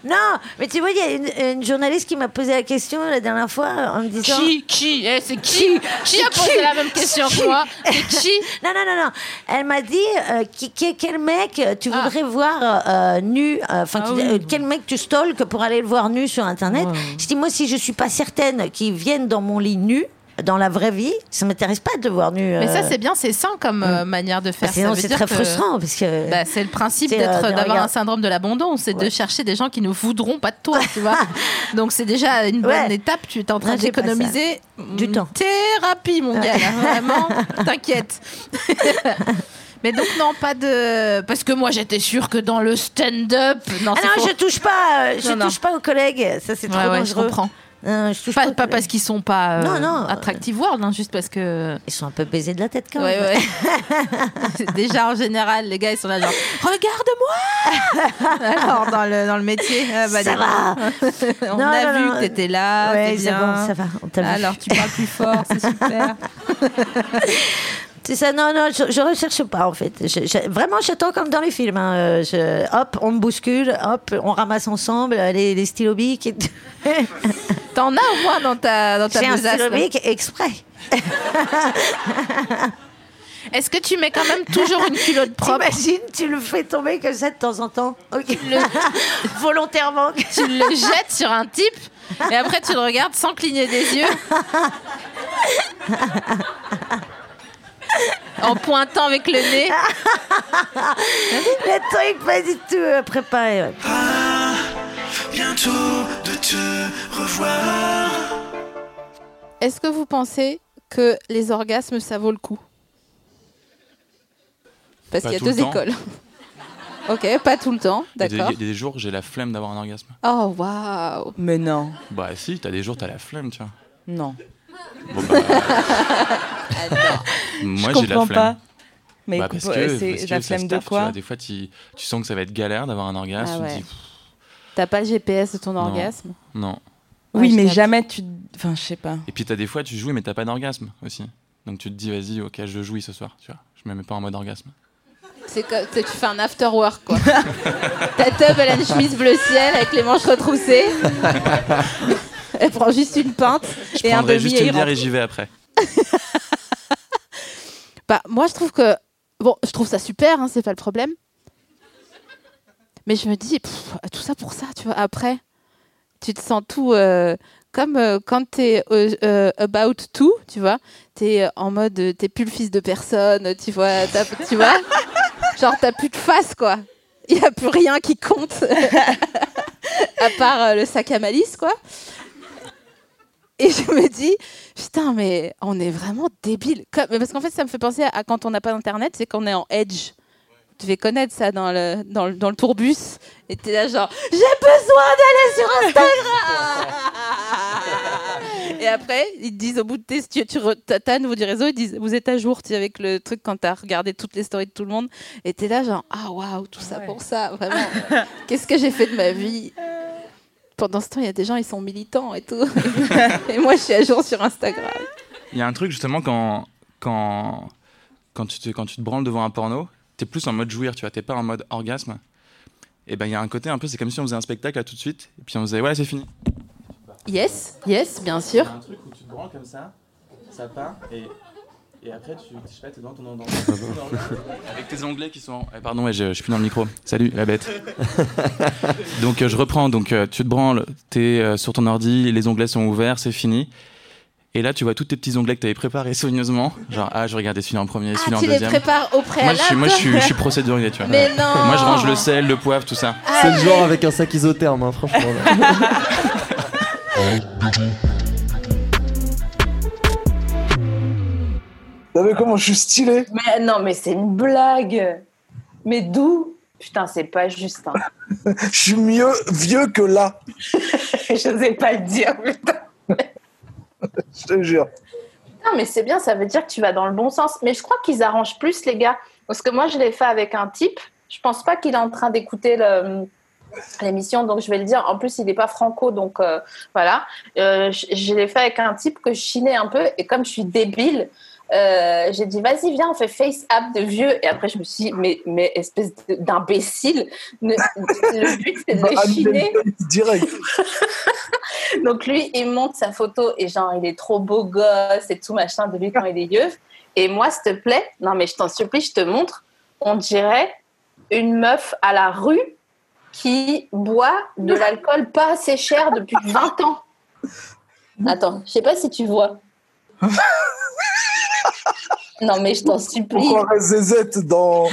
Non, mais tu vois, il y a une, une journaliste qui m'a posé la question la dernière fois en me disant... Qui Qui Eh, C'est qui Qui a posé la même question que moi C'est qui Non, non, non, non. Elle m'a dit euh, qui- qui- quel mec euh, tu Ah. voudrais voir euh, nu, euh, enfin, euh, quel mec tu stalks pour aller le voir nu sur Internet. Je dis, moi, si je suis pas certaine qu'il vienne dans mon lit nu, dans la vraie vie, ça m'intéresse pas de voir nu. Mais ça, euh. c'est bien, c'est sain comme euh, manière de faire. Bah, sinon, Ça veut c'est très que- frustrant, parce que- Bah, c'est le principe d'être- euh, d'avoir regarde. un syndrome de l'abondance, c'est de chercher des gens qui ne voudront pas de toi, tu vois. Donc c'est déjà une bonne Ouais. étape. Tu es en train d'économiser Du mm, temps. Thérapie, mon gars. vraiment, t'inquiète. Mais donc non, pas de parce que moi j'étais sûre que dans le stand-up, non, Ah non, faux. je touche pas, je Non, non. touche pas aux collègues. Ça, c'est trop Ouais, ouais, je dangereux. comprends. Je pas, parce qu'ils sont pas euh, Non, non. attractive world, hein, juste parce que ils sont un peu baisés de la tête quand ouais, même. Ouais. Déjà en général, les gars ils sont là genre regarde-moi. Alors dans le dans le métier, ah, bah, Ça va. On Non, a vu que t'étais là, Ouais, bien. ça va, on vu. Alors tu parles plus fort, c'est super. C'est ça, non, non, je, je recherche pas en fait. Je- je- vraiment, j'attends comme dans les films. hein. Euh, hop, on me bouscule, hop, on ramasse ensemble euh, les, les stylos bics. et- T'en as au moins dans ta dans ta J'ai un besace, stylo là. bic exprès. Est-ce que tu mets quand même toujours une culotte propre? T'imagines, tu le fais tomber comme ça de temps en temps. Volontairement. Tu le jettes sur un type et après tu le regardes sans cligner des yeux. en pointant avec le nez. Le truc pas du tout euh, préparé. ouais. Bientôt de te revoir. Est-ce que vous pensez que les orgasmes ça vaut le coup? Parce qu'il y a deux écoles. ok, pas tout le temps, Il y a des- d'accord. Il y a des jours, j'ai la flemme d'avoir un orgasme. Oh waouh Mais non. Bah si, t'as des jours, t'as la flemme, tu vois. Non. Bon, bah, moi, j'ai la flemme. pas. Mais Bah, écoute, parce que, euh, c'est la flemme de quoi vois. Des fois, tu, tu sens que ça va être galère d'avoir un orgasme. Ah ouais. T'as pas le GPS de ton Non. orgasme? Non. Oui, mais jamais tu. Enfin, je sais pas. Et puis, t'as des fois, tu jouis, mais t'as pas d'orgasme aussi. Donc, tu te dis, vas-y, ok, je jouis ce soir. Tu vois. Je me mets pas en mode orgasme. C'est que tu sais, tu fais un after work quoi. Ta teub elle a une chemise bleu ciel avec les manches retroussées. Elle prend juste une pinte Je et un prendrai demi juste une bière et j'y vais après. Bah, moi, je trouve que. Bon, je trouve ça super, hein, c'est pas le problème. Mais je me dis, pff, tout ça pour ça, tu vois. Après, tu te sens tout. euh, comme euh, quand t'es euh, euh, about to, tu vois. T'es en mode. T'es plus le fils de personne, tu vois. Tu vois Genre, t'as plus de face, quoi. Il n'y a plus rien qui compte. à part le sac à malice, quoi. Et je me dis, putain, mais on est vraiment débile. Parce qu'en fait, ça me fait penser à quand on n'a pas d'internet, c'est qu'on est en edge. Tu devais connaître ça dans le, dans le, dans le tourbus. Et t'es là, genre, j'ai besoin d'aller sur Instagram Et après, ils te disent au bout de tes. Tu, tu un nouveau du réseau, ils disent, vous êtes à jour, avec le truc quand t'as regardé toutes les stories de tout le monde. Et t'es là, genre, ah waouh, tout ça pour ça, vraiment. Qu'est-ce que j'ai fait de ma vie? pendant ce temps, il y a des gens, ils sont militants et tout. et moi, je suis à jour sur Instagram. Il y a un truc justement quand, quand, quand, tu te, quand tu te branles devant un porno, t'es plus en mode jouir, tu vois, t'es pas en mode orgasme. Et ben il y a un côté un peu, c'est comme si on faisait un spectacle là tout de suite, et puis on faisait, voilà, c'est fini. Yes, yes, bien sûr. un truc où tu te branles comme ça, ça part, et, et après tu, je sais pas, t'es dans ton dans, Avec tes onglets qui sont. eh, pardon, ouais, je, je suis plus dans le micro. Salut, la bête. donc euh, je reprends. Donc euh, tu te branles, t'es euh, sur ton ordi, les onglets sont ouverts, c'est fini. Et là, tu vois tous tes petits onglets que tu avais préparés soigneusement. Genre, ah, je regardais celui-là en premier, celui-là en tu les deuxième. prépares au Moi, préalable je suis, moi, je suis, je suis procédurier, tu vois. Mais non Moi, je range le sel, le poivre, tout ça. C'est le genre avec un sac isotherme, hein, franchement. Vous savez comment je suis stylé Mais non, mais c'est une blague. Mais d'où? Putain, c'est pas juste. hein. Je suis mieux vieux que là. Je n'osais pas le dire, putain. Je te jure. Non, mais c'est bien, ça veut dire que tu vas dans le bon sens. Mais je crois qu'ils arrangent plus, les gars. Parce que moi, je l'ai fait avec un type. Je pense pas qu'il est en train d'écouter le- l'émission, donc je vais le dire. En plus, il n'est pas franco, donc euh, voilà. Euh, je je l'ai fait avec un type que je chinais un peu. Et comme je suis débile, euh, j'ai dit, vas-y, viens, on fait face app de vieux. Et après, je me suis dit, mais, mais espèce d'imbécile. Le but, c'est de chiner. Direct. Donc lui, il monte sa photo et genre, il est trop beau gosse et tout machin de lui quand il est yeuf. Et moi, s'il te plaît, non mais je t'en supplie, je te montre, on dirait une meuf à la rue qui boit de l'alcool pas assez cher depuis 20 ans. Attends, je sais pas si tu vois. Non mais je t'en supplie. On croirait Zezette dans...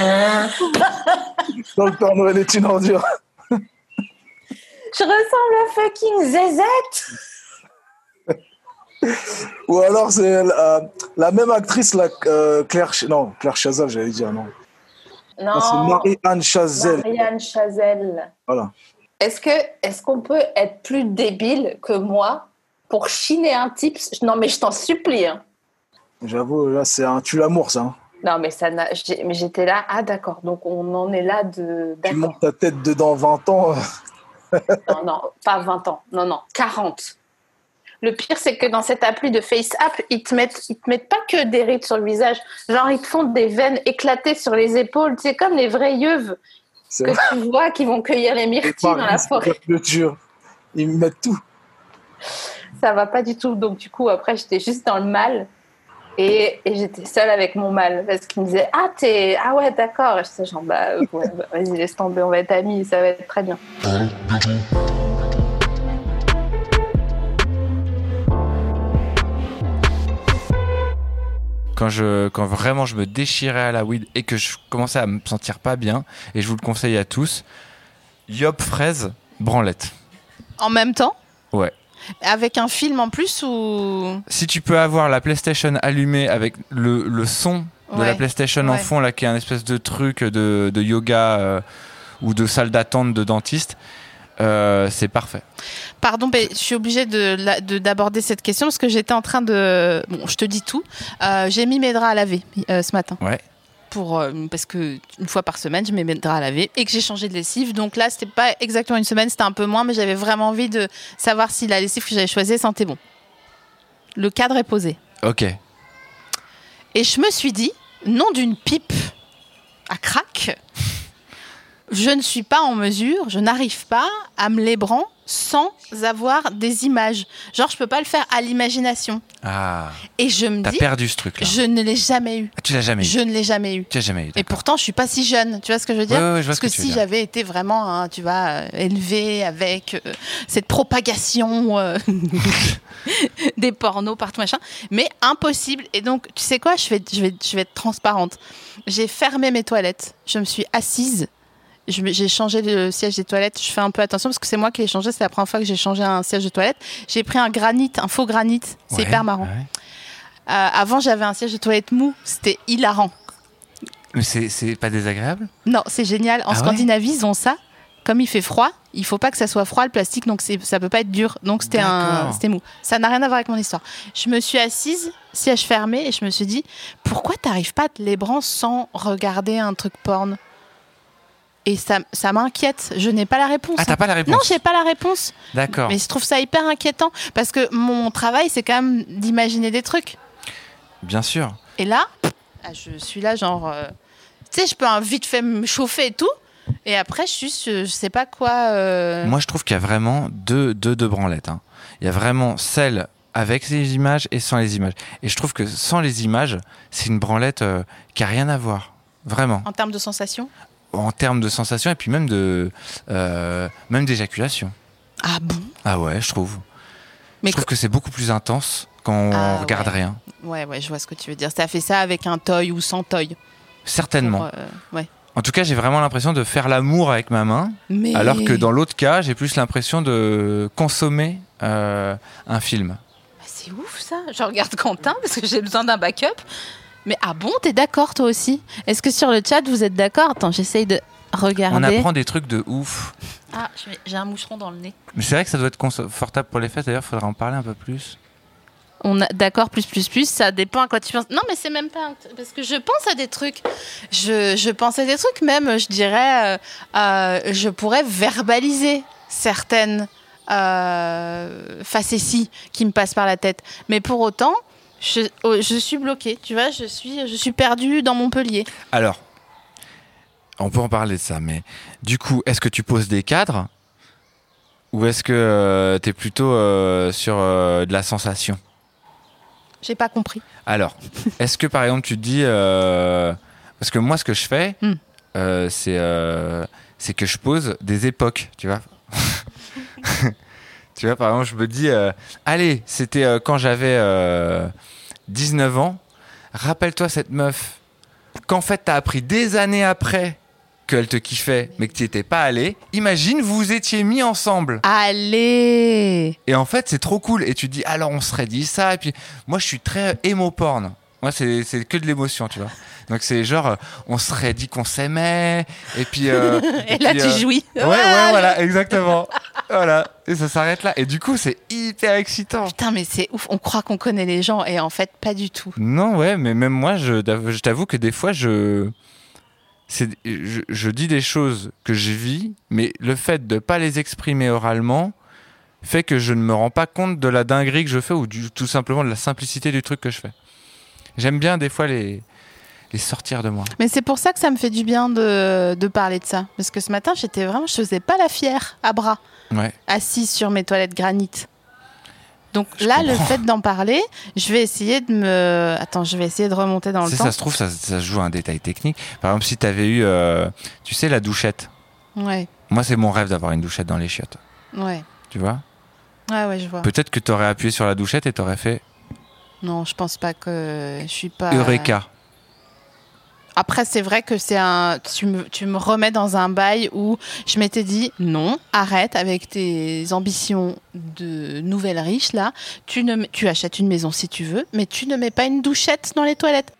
dans le Père Noël est une ordure. Je ressemble à fucking Zezette. Ou alors c'est la, la même actrice, la, euh, Claire... Non, Claire Chazal, j'allais dire, non. Non. Non, c'est Marie-Anne Chazelle. Marianne Chazelle. Voilà. Est-ce que est-ce qu'on peut être plus débile que moi pour chiner un type? Non, mais je t'en supplie. hein. J'avoue, là, c'est un tue-l'amour, ça. hein. Non, mais ça n'a. j'étais là. Ah, d'accord. Donc on en est là de. Tu montes ta tête dedans 20 ans. Non, non, pas 20 ans. Non, non, 40. Le pire, c'est que dans cette appli de FaceApp, ils te mettent, ils te mettent pas que des rides sur le visage. Genre, ils te font des veines éclatées sur les épaules. C'est comme les vrais yeuves C'est que vrai. tu vois qui vont cueillir les myrtilles dans la forêt. Jure. Ils me mettent tout. Ça va pas du tout. Donc, du coup, après, j'étais juste dans le mal. Et, et j'étais seule avec mon mal. Parce qu'il me disait Ah, t'es. Ah, ouais, d'accord. Et j'étais genre Bah, ouais, bah, vas-y, laisse tomber, on va être amis, ça va être très bien. Quand, je, quand vraiment je me déchirais à la weed et que je commençais à me sentir pas bien, et je vous le conseille à tous, Yop Fraise, branlette. En même temps? Ouais. Avec un film en plus ou? Si tu peux avoir la PlayStation allumée avec le, le son de Ouais. la PlayStation en fond, là, qui est un espèce de truc de, de yoga euh, ou de salle d'attente de dentiste, euh, c'est parfait. Pardon, mais je suis obligée de la- de- d'aborder cette question parce que j'étais en train de. Bon, je te dis tout. Euh, J'ai mis mes draps à laver euh, ce matin. Ouais. Pour, euh, parce que une fois par semaine, je mets mes draps à laver et que j'ai changé de lessive. Donc là, c'était pas exactement une semaine, c'était un peu moins, mais j'avais vraiment envie de savoir si la lessive que j'avais choisie sentait bon. Le cadre est posé. Ok. Et je me suis dit, nom d'une pipe à crack, je ne suis pas en mesure, je n'arrive pas à me lébran sans avoir des images. Genre, je peux pas le faire à l'imagination. Ah. Et je me T'as dis, perdu ce truc-là. je ne l'ai jamais eu. Ah, tu l'as jamais eu. Je ne l'ai jamais eu. Tu l'as jamais eu. Et pourtant, je suis pas si jeune. Tu vois ce que je veux dire Ouais, ouais, ouais, je vois Parce ce que si j'avais été vraiment, hein, tu vois, euh, élevée avec euh, cette propagation euh, des pornos partout machin, mais impossible. Et donc, tu sais quoi Je vais, je vais, je vais être transparente. J'ai fermé mes toilettes. Je me suis assise. J'ai changé le siège des toilettes. Je fais un peu attention parce que c'est moi qui l'ai changé. C'est la première fois que j'ai changé un siège de toilette. J'ai pris un granit, un faux granit. C'est Ouais, hyper marrant. Euh, avant, j'avais un siège de toilette mou. C'était hilarant. Mais c'est pas désagréable? Non, c'est génial. En Ah ouais? Scandinavie, ils ont ça. Comme il fait froid, il faut pas que ça soit froid le plastique, donc ça peut pas être dur. Donc c'était un, D'accord. c'était mou. Ça n'a rien à voir avec mon histoire. Je me suis assise, siège fermé, et je me suis dit, pourquoi t'arrives pas à te lébran sans regarder un truc porn? Et ça, ça m'inquiète. Je n'ai pas la réponse. Ah, t'as pas la réponse Non, j'ai pas la réponse. D'accord. Mais je trouve ça hyper inquiétant parce que mon travail, c'est quand même d'imaginer des trucs. Bien sûr. Et là, ah, je suis là, genre, euh, tu sais, je peux vite fait me chauffer et tout. Et après, je suis, je, je sais pas quoi. euh, Moi, je trouve qu'il y a vraiment deux, deux, deux branlettes. hein. Il y a vraiment celle avec les images et sans les images. Et je trouve que sans les images, c'est une branlette euh, qui a rien à voir. Vraiment. En termes de sensations? En termes de sensations et puis même de euh, même d'éjaculation. Ah bon? Ah ouais, je trouve. Mais je trouve que c'est beaucoup plus intense quand on Ah regarde ouais. rien. Ouais, ouais, je vois ce que tu veux dire. Ça fait ça avec un toy ou sans toy? Certainement. Pour, euh, ouais. En tout cas, j'ai vraiment l'impression de faire l'amour avec ma main, Mais- alors que dans l'autre cas, j'ai plus l'impression de consommer euh, un film. C'est ouf ça. Je regarde Quentin parce que j'ai besoin d'un backup. Mais ah bon, t'es d'accord toi aussi? Est-ce que sur le chat vous êtes d'accord? Attends, j'essaye de regarder. On apprend des trucs de ouf. Ah, j'ai un moucheron dans le nez. Mais c'est vrai que ça doit être confortable pour les fesses. D'ailleurs, faudrait en parler un peu plus. On a d'accord plus plus plus, ça dépend à quoi tu penses. Non, mais c'est même pas un- parce que je pense à des trucs. Je, je pense à des trucs même, je dirais, euh, euh, je pourrais verbaliser certaines euh, facéties qui me passent par la tête. Mais pour autant, je, oh, je suis bloquée. Tu vois, je suis je suis perdue dans Montpellier. Alors, on peut en parler de ça, mais du coup, est-ce que tu poses des cadres ou est-ce que tu es plutôt euh, sur euh, de la sensation? J'ai pas compris. Alors, est-ce que par exemple tu te dis. euh, parce que moi, ce que je fais, Hmm. euh, euh, c'est que je pose des époques, tu vois? tu vois, par exemple, je me dis euh, Allez, c'était euh, quand j'avais euh, 19 ans. Rappelle-toi cette meuf qu'en fait, t'as appris des années après qu'elle te kiffait, mais que tu étais pas allé. Imagine, vous vous étiez mis ensemble. Allez Et en fait, c'est trop cool. Et tu te dis, alors on serait dit ça. Et puis, moi, je suis très émo porn. Moi, c'est que de l'émotion, tu vois. Donc, c'est genre, euh, on serait dit qu'on s'aimait, et puis. euh, Et là, puis, tu euh, jouis. Ouais, ouais, voilà, exactement. voilà. Et ça s'arrête là. Et du coup, c'est hyper excitant. Putain, mais c'est ouf. On croit qu'on connaît les gens et en fait, pas du tout. Non, ouais, mais même moi, je, je t'avoue que des fois, je, je, je dis des choses que je vis, mais le fait de pas les exprimer oralement fait que je ne me rends pas compte de la dinguerie que je fais ou du, tout simplement de la simplicité du truc que je fais. J'aime bien des fois les, les sortir de moi. Mais c'est pour ça que ça me fait du bien de, de parler de ça. Parce que ce matin, j'étais vraiment, je faisais pas la fière à bras, Ouais. assise sur mes toilettes granit. Donc là, le fait d'en parler, je vais essayer de me. Attends, je vais essayer de remonter dans le temps. ça se trouve, ça, ça se joue à un détail technique. Par exemple, si tu avais eu, euh, tu sais, la douchette. Ouais, Moi, c'est mon rêve d'avoir une douchette dans les chiottes. ouais. Tu vois? Ouais, ouais, je vois. Peut-être que tu aurais appuyé sur la douchette et tu aurais fait Non, je pense pas que je suis pas. Eureka. Après, c'est vrai que c'est un. Tu me, tu me remets dans un bail où je m'étais dit non, arrête avec tes ambitions de nouvelle riche là. Tu, ne, tu achètes une maison si tu veux, mais tu ne mets pas une douchette dans les toilettes.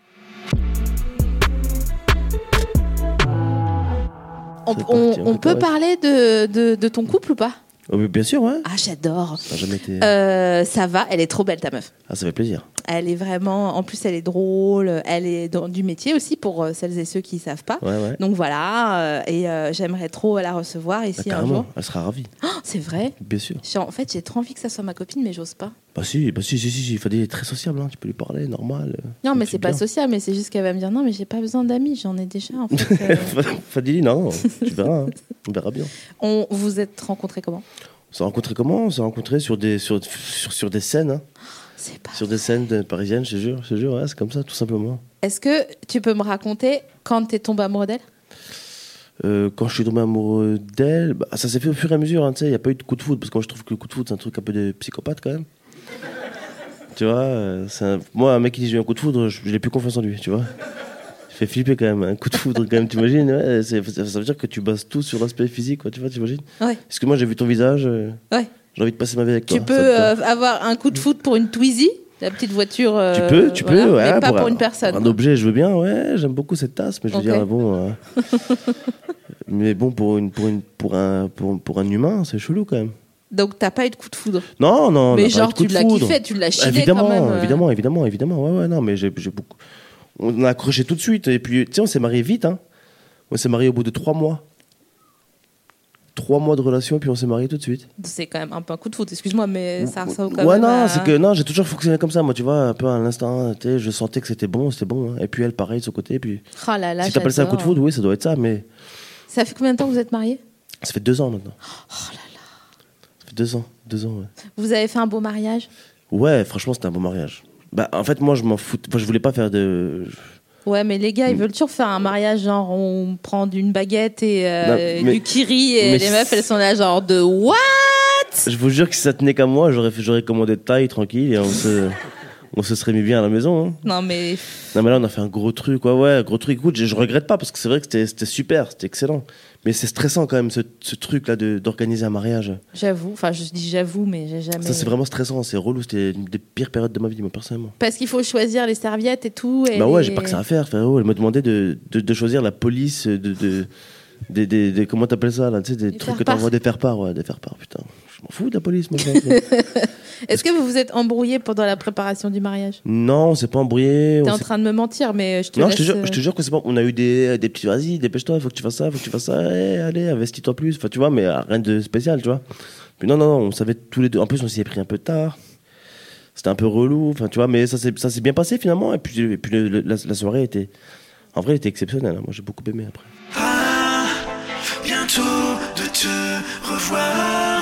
On, on- on peut parler de, de, de ton couple ou pas? Oh, bien sûr, ouais. Ah, j'adore. Ça a jamais été. Euh, ça va, elle est trop belle ta meuf. Ah, ça fait plaisir. Elle est vraiment, en plus elle est drôle, elle est dans du métier aussi pour euh, celles et ceux qui savent pas. Ouais, ouais. Donc voilà, euh, et euh, j'aimerais trop la recevoir ici Bah, un jour. elle sera ravie. Oh, c'est vrai. Bien sûr. J'ai- En fait, j'ai trop envie que ça soit ma copine, mais j'ose pas. Bah si, bah si, si, si, est très sociable, hein. tu peux lui parler, normal. Non, mais c'est pas bien. social, mais c'est juste qu'elle va me dire non, mais j'ai pas besoin d'amis, j'en ai déjà. En fait, euh. Fadili, non, tu verras, hein. on verra bien. On vous êtes rencontrés comment? On s'est rencontrés comment? On s'est rencontrés sur des, sur, sur, sur des scènes. Hein. Sur des scènes de- parisiennes, je te jure, je jure, ouais, c'est comme ça, tout simplement. Est-ce que tu peux me raconter quand t'es tombé amoureux d'elle? Euh, quand je suis tombé amoureux d'elle, bah, ça s'est fait au fur et à mesure, hein, tu il n'y a pas eu de coup de foudre, parce que moi je trouve que le coup de foudre c'est un truc un peu de psychopathe quand même. tu vois, euh, un- moi un mec qui dit j'ai eu un coup de foudre, je, je n'ai plus confiance en lui, tu vois. Il fait flipper quand même, un coup de foudre quand même, t'imagines ouais, ça veut dire que tu bases tout sur l'aspect physique, quoi, tu vois, t'imagines? Ouais. Parce que moi j'ai vu ton visage, euh, Ouais. J'ai envie de passer ma vie avec toi. Tu peux euh, avoir un coup de foot pour une Twizy, la petite voiture. euh, Tu peux, tu voilà, peux, ouais, mais pas pour, un- une personne. Un objet, je veux bien, ouais, j'aime beaucoup cette tasse, mais je veux dire, bon. euh, mais bon, pour, une, pour, une, pour, un, pour, pour un humain, c'est chelou quand même. Donc t'as pas eu de coup de foudre? Non, non, on Mais genre, tu l'as kiffé, tu l'as chiné évidemment, quand même, euh. Évidemment, évidemment, évidemment. Ouais, ouais, non, mais j'ai j'ai beaucoup. On a accroché tout de suite. Et puis, tu sais, on s'est marié vite. Hein. On s'est marié au bout de trois mois. Trois mois de relation, et puis on s'est marié tout de suite. C'est quand même un peu un coup de foot, excuse-moi, mais ça ressemble quand ouais, même non, à- c'est que non, j'ai toujours fonctionné comme ça. Moi, tu vois, un peu à l'instant, tu sais, je sentais que c'était bon, c'était bon. hein. Et puis elle, pareil, de son côté. Et puis, Oh là là, si t'appelles ça un coup de foudre, oui, ça doit être ça. Mais Ça fait combien de temps que vous êtes mariés? Ça fait deux ans maintenant. Oh Ça fait deux ans, deux ans, ouais. Vous avez fait un beau mariage? Ouais, franchement, c'était un beau mariage. Bah, en fait, moi, je m'en fous. Moi, je voulais pas faire de. Ouais, mais les gars, Mm. ils veulent toujours faire un mariage genre on prend une baguette et euh, Non, mais- du kiri et les meufs elles sont là genre de what? Je vous jure que si ça tenait qu'à moi, j'aurais j'aurais commandé de taille tranquille et on se, on se serait mis bien à la maison. hein. Non mais Non, mais là, on a fait un gros truc. Ouais, ouais, gros truc. Écoute, je, je regrette pas parce que c'est vrai que c'était super, c'était excellent. Mais c'est stressant quand même, ce, ce truc-là d'organiser un mariage. j'avoue, enfin je dis j'avoue mais j'ai jamais Ça, c'est vraiment stressant, c'est relou. C'était une des pires périodes de ma vie, moi, personnellement. parce qu'il faut choisir les serviettes et tout et Bah ouais, les- j'ai pas que ça à faire, frérot. Elle m'a demandé de, de, de choisir la police de. de des, des, des- comment t'appelles ça là Tu sais, des trucs que t'envoies des faire-part, ouais, des faire-part, putain. Je m'en fous de la police, moi. Est-ce que vous vous êtes embrouillé pendant la préparation du mariage? Non, on s'est pas embrouillé. T'es en train de me mentir mais je te Non, laisse je te jure, euh, je te jure que c'est pas. On a eu des, des petits. Vas-y, dépêche-toi, faut que tu fasses ça, faut que tu fasses ça. Eh, allez, investis-toi plus. Enfin, tu vois, mais rien de spécial, tu vois. Puis non, non, non, on savait tous les deux. En plus, on s'y est pris un peu tard. C'était un peu relou, enfin, tu vois, mais ça s'est ça s'est bien passé finalement. Et puis, et puis le- le- la, la soirée était. En vrai, elle était exceptionnelle. hein. Moi, j'ai beaucoup aimé après. Bientôt de te revoir.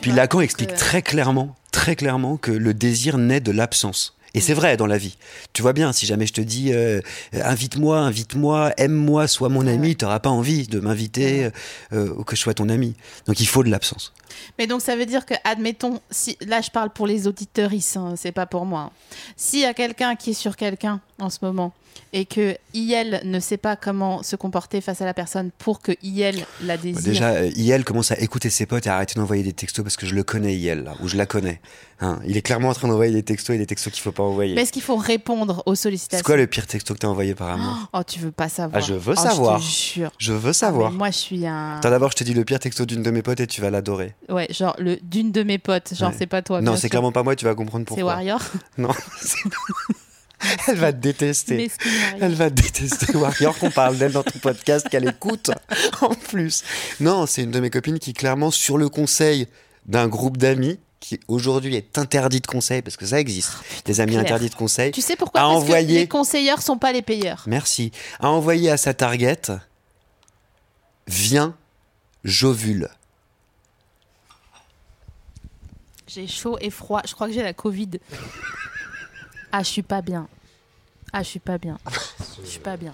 Puis Lacan explique très clairement, très clairement que le désir naît de l'absence. Et c'est vrai dans la vie. Tu vois bien, si jamais je te dis euh, euh, invite-moi, invite-moi, aime-moi, sois mon ami, tu n'auras pas envie de m'inviter euh, ou que je sois ton ami. Donc il faut de l'absence. Mais donc ça veut dire que, admettons, si là je parle pour les auditeurs, c'est pas pour moi. hein. S'il y a quelqu'un qui est sur quelqu'un en ce moment et que IL ne sait pas comment se comporter face à la personne pour que IL la désire. Déjà, euh, IL commence à écouter ses potes et à arrêter d'envoyer des textos parce que je le connais, IL, là, ou je la connais. Hein, il est clairement en train d'envoyer des textos et des textos qu'il faut pas envoyer. Mais est-ce qu'il faut répondre aux sollicitations? C'est quoi le pire texto que t'as envoyé par amour Oh, tu veux pas savoir. Ah, je veux Oh, savoir. Je te jure. Je veux savoir. Mais moi, je suis un. Attends, d'abord, je te dis le pire texto d'une de mes potes et tu vas l'adorer. Ouais, genre le d'une de mes potes. Genre, Ouais. c'est pas toi. Non, c'est clairement pas moi, tu vas comprendre C'est pourquoi. Warrior. Non, c'est- Elle va te détester. Elle va te détester, Warrior, qu'on parle d'elle dans ton podcast, qu'elle écoute en plus. Non, c'est une de mes copines qui, clairement, sur le conseil d'un groupe d'amis, qui aujourd'hui est interdit de conseil, parce que ça existe, des amis interdits de conseil, Tu sais pourquoi? Parce que envoyé, les conseilleurs sont pas les payeurs. merci, a envoyé à sa target, viens, j'ovule. J'ai chaud et froid. Je crois que j'ai la Covid. Ah, je suis pas bien. Ah, je suis pas bien. Je suis pas bien.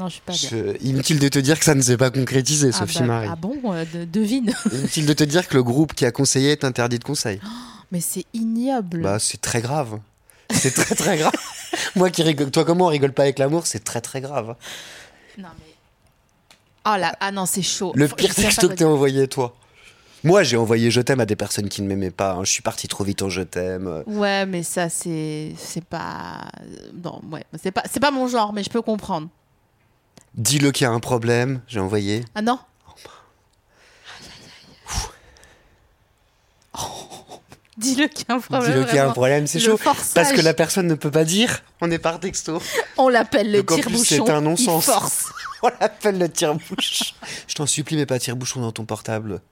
Non, je suis pas bien. Je- Inutile de te dire que ça ne s'est pas concrétisé, ah, Sophie bah, Marie. ah bon euh, de- Devine. Inutile de te dire que le groupe qui a conseillé est interdit de conseil. Mais c'est ignoble. Bah, c'est très grave. C'est très très grave. Moi qui rigole, toi comment on rigole pas avec l'amour, c'est très très grave. Non, mais. Oh là, ah non, c'est chaud. Le Faut- pire sais pas que quoi t'as dire. envoyé toi. Moi j'ai envoyé je t'aime à des personnes qui ne m'aimaient pas. hein. Je suis parti trop vite en je t'aime. Ouais, mais ça, c'est. C'est pas. Non, ouais. C'est pas, c'est pas mon genre, mais je peux comprendre. Dis-le qu'il y a un problème, j'ai envoyé. Ah non Dis-le qu'il y a un problème. Dis-le qu'il y a un problème, c'est chaud. forçage. Parce que la personne ne peut pas dire, on est par texto. On l'appelle le tire-bouchon. c'est un non-sens. force. on l'appelle le tire-bouche. Je t'en supplie, mets pas tire-bouchon dans ton portable.